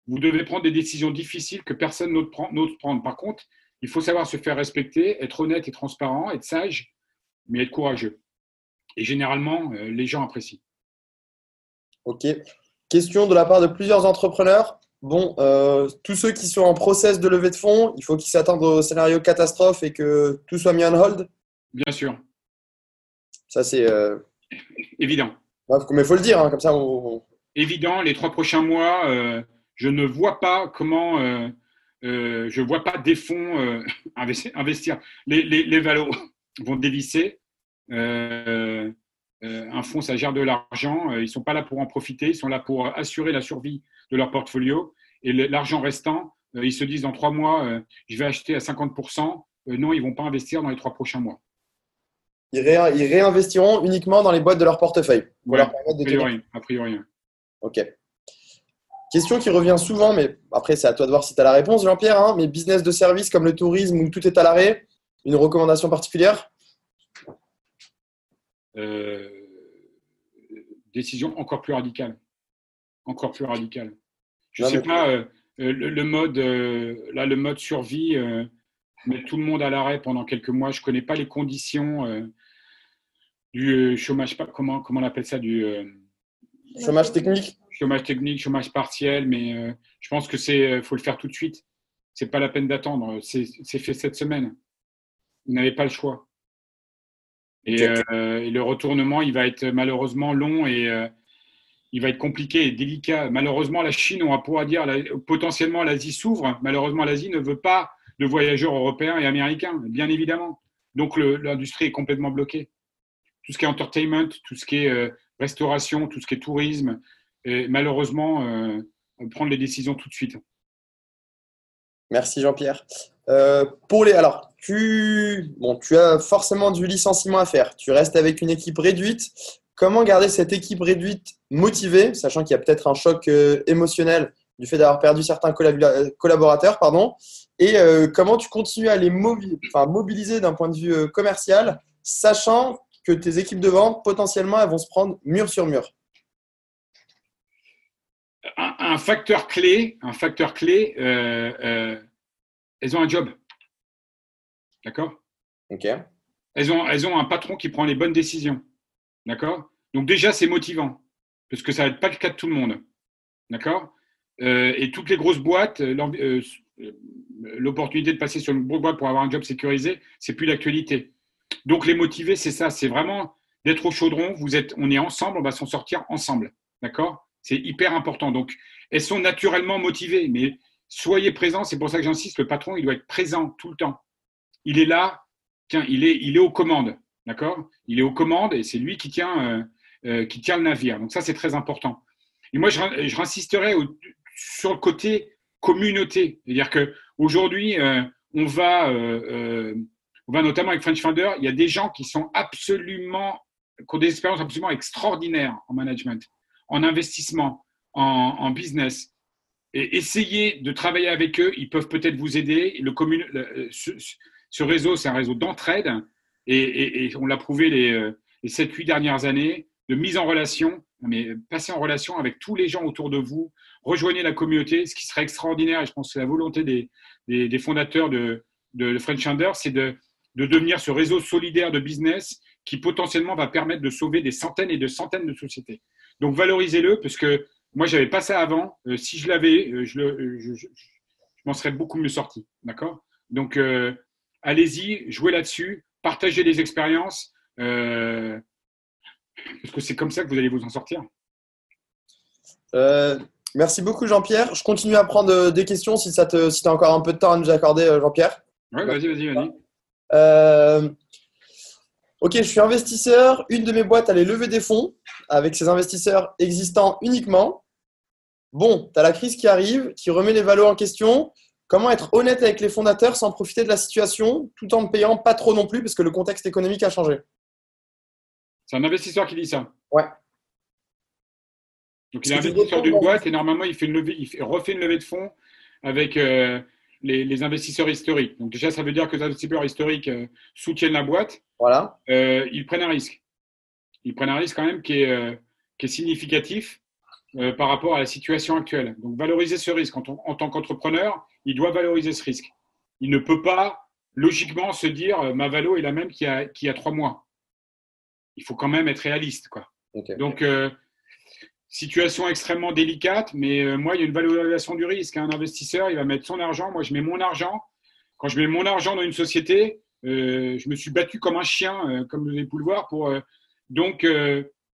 Vous devez prendre des décisions difficiles que personne n'ose prendre. Par contre, il faut savoir se faire respecter, être honnête et transparent, être sage, mais être courageux. Et généralement, les gens apprécient. Ok. Question de la part de plusieurs entrepreneurs. Bon, tous ceux qui sont en process de levée de fonds, il faut qu'ils s'attendent au scénario catastrophe et que tout soit mis en hold? Bien sûr. Ça, c'est. Évident. Mais il faut le dire, hein, comme ça. Évident, les trois prochains mois, euh, je ne vois pas comment. Euh, euh, je ne vois pas des fonds investir. Les, les, les valos vont dévisser. un fonds, ça gère de l'argent. Ils ne sont pas là pour en profiter. Ils sont là pour assurer la survie de leur portfolio. Et l'argent restant, ils se disent dans trois mois, je vais acheter à 50%. non, ils ne vont pas investir dans les trois prochains mois ils, réinvestiront uniquement dans les boîtes de leur portefeuille. a priori, Ok. Question qui revient souvent, mais après, c'est à toi de voir si tu as la réponse, Jean-Pierre. Hein, mais business de service comme le tourisme où tout est à l'arrêt, une recommandation particulière? Euh, Décision encore plus radicale. Encore plus radicale. Je ne sais pas, euh, le, mode, euh, là, le mode survie, mettre tout le monde à l'arrêt pendant quelques mois. Je ne connais pas les conditions du euh, chômage, comment, comment on appelle ça du, euh, Chômage technique? Chômage technique, chômage partiel, mais euh, je pense que c'est faut le faire tout de suite. C'est pas la peine d'attendre. C'est fait cette semaine. Vous n'avez pas le choix. Et, le retournement, il va être malheureusement long et il va être compliqué et délicat. Malheureusement, la Chine, on va pouvoir dire, potentiellement l'Asie s'ouvre. Malheureusement, l'Asie ne veut pas de voyageurs européens et américains, bien évidemment. Donc l'industrie est complètement bloquée tout ce qui est entertainment, tout ce qui est euh, restauration, tout ce qui est tourisme, et malheureusement, euh, prendre les décisions tout de suite. Merci Jean-Pierre. Euh, alors, tu, bon, tu as forcément du licenciement à faire. Tu restes avec une équipe réduite. Comment garder cette équipe réduite motivée, sachant qu'il y a peut-être un choc émotionnel du fait d'avoir perdu certains collaborateurs, pardon, et comment tu continues à les mobiliser d'un point de vue commercial, sachant que tes équipes de vente, potentiellement, elles vont se prendre mur sur mur? Un, facteur clé, un facteur clé, euh, euh, elles ont un job. D'accord? Ok. Elles ont, elles ont un patron qui prend les bonnes décisions. D'accord? Donc déjà, c'est motivant, parce que ça va être pas le cas de tout le monde. D'accord? Euh, Et toutes les grosses boîtes, l'opportunité de passer sur une grosse boîte pour avoir un job sécurisé, c'est plus d'actualité. Donc les motiver, c'est ça, c'est vraiment d'être au chaudron. Vous êtes, on est ensemble, on va s'en sortir ensemble, d'accord? C'est hyper important. Donc elles sont naturellement motivées, mais soyez présents. C'est pour ça que j'insiste. Le patron, il doit être présent tout le temps. Il est là. Tiens, il est, il est aux commandes, d'accord? Il est aux commandes et c'est lui qui tient, euh, euh, qui tient le navire. Donc ça, c'est très important. Et moi, je, sur le côté communauté, c'est-à-dire que aujourd'hui, euh, on va on va notamment avec French Founder, il y a des gens qui sont absolument, qui ont des expériences absolument extraordinaires en management, en investissement, en, business. Et essayez de travailler avec eux, ils peuvent peut-être vous aider. Le commune, ce, réseau, c'est un réseau d'entraide et, on l'a prouvé les, les 7-8 dernières années, de mise en relation, mais passez en relation avec tous les gens autour de vous, rejoignez la communauté. Ce qui serait extraordinaire, et je pense que c'est la volonté des, des, fondateurs de, de French Founder, c'est de, de devenir ce réseau solidaire de business qui potentiellement va permettre de sauver des centaines et de centaines de sociétés. Donc valorisez-le parce que moi, je n'avais pas ça avant. Euh, si je l'avais, euh, je, je, m'en serais beaucoup mieux sorti. D'accord? Donc, euh, allez-y, jouez là-dessus, partagez des expériences, parce que c'est comme ça que vous allez vous en sortir. merci beaucoup, Jean-Pierre. Je continue à prendre des questions si, tu as encore un peu de temps à nous accorder, Jean-Pierre. Oui, vas-y, vas-y, vas-y. Ok, je suis investisseur. Une de mes boîtes allait lever des fonds avec ses investisseurs existants uniquement. Bon, tu as la crise qui arrive, qui remet les valeurs en question. Comment être honnête avec les fondateurs sans profiter de la situation tout en ne payant pas trop non plus parce que le contexte économique a changé C'est un investisseur qui dit ça. Ouais. Donc il est investisseur d'une boîte et normalement il, fait une levée, il refait une levée de fonds avec euh, les, investisseurs historiques. Donc déjà, ça veut dire que les investisseurs historiques euh, soutiennent la boîte. Voilà. Euh, ils prennent un risque. Ils prennent un risque quand même qui est, euh, qui est significatif par rapport à la situation actuelle. Donc valoriser ce risque. En, en tant qu'entrepreneur, il doit valoriser ce risque. Il ne peut pas logiquement se dire ma valo est la même qu'il y a, qu'il y a trois mois. il faut quand même être réaliste. Quoi. Donc, situation extrêmement délicate, mais euh, moi, il y a une valorisation du risque. Un investisseur, il va mettre son argent. Moi, je mets mon argent. Quand je mets mon argent dans une société, euh, je me suis battu comme un chien, comme vous avez pu le voir. Pour, donc,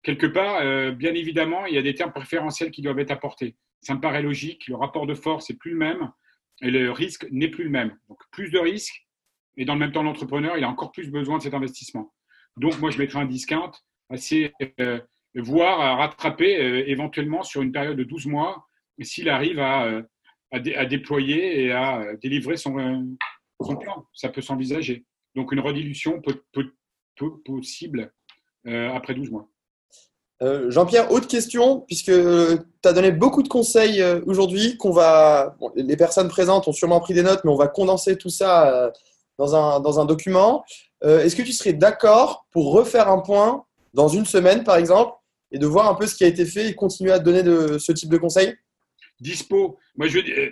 quelque part, bien évidemment, il y a des termes préférentiels qui doivent être apportés. Ça me paraît logique. Le rapport de force n'est plus le même et le risque n'est plus le même. Donc, plus de risques. Et dans le même temps, l'entrepreneur, il a encore plus besoin de cet investissement. Donc, moi, je mettrai un discount assez, euh, voire à rattraper euh, éventuellement sur une période de 12 mois s'il arrive à, euh, à, déployer et à délivrer son, son plan. Ça peut s'envisager. Donc, une redilution peut, peut, possible après 12 mois. Jean-Pierre, autre question, puisque tu as donné beaucoup de conseils aujourd'hui, qu'on va, les personnes présentes ont sûrement pris des notes, mais on va condenser tout ça dans un, dans un document. Euh, est-ce que tu serais d'accord pour refaire un point dans une semaine, par exemple, et de voir un peu ce qui a été fait et continuer à donner de, ce type de conseils Dispo. Moi, je, euh,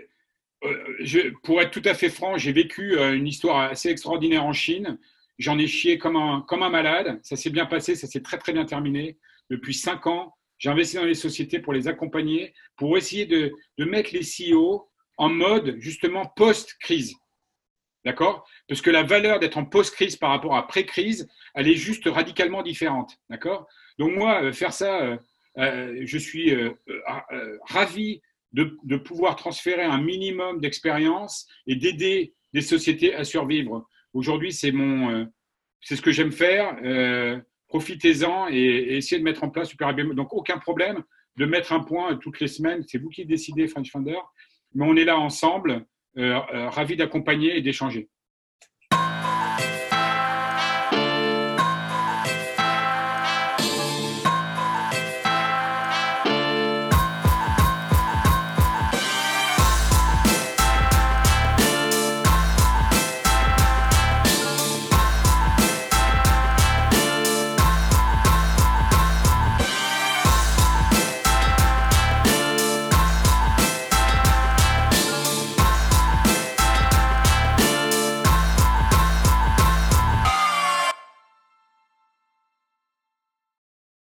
euh, pour être tout à fait franc, j'ai vécu une histoire assez extraordinaire en Chine. J'en ai chié comme un, comme un malade. Ça s'est bien passé, ça s'est très très bien terminé. Depuis cinq ans, j'ai investi dans les sociétés pour les accompagner, pour essayer de, de mettre les CEO en mode justement post-crise. D'accord? Parce que la valeur d'être en post-crise par rapport à pré-crise, elle est juste radicalement différente. D'accord? Donc, moi, euh, faire ça, euh, euh, je suis ravi de, pouvoir transférer un minimum d'expérience et d'aider des sociétés à survivre. Aujourd'hui, c'est mon, c'est ce que j'aime faire. Profitez-en et, essayez de mettre en place super Donc, aucun problème de mettre un point toutes les semaines. C'est vous qui décidez, French Founder. Mais on est là ensemble. Ravi d'accompagner et d'échanger.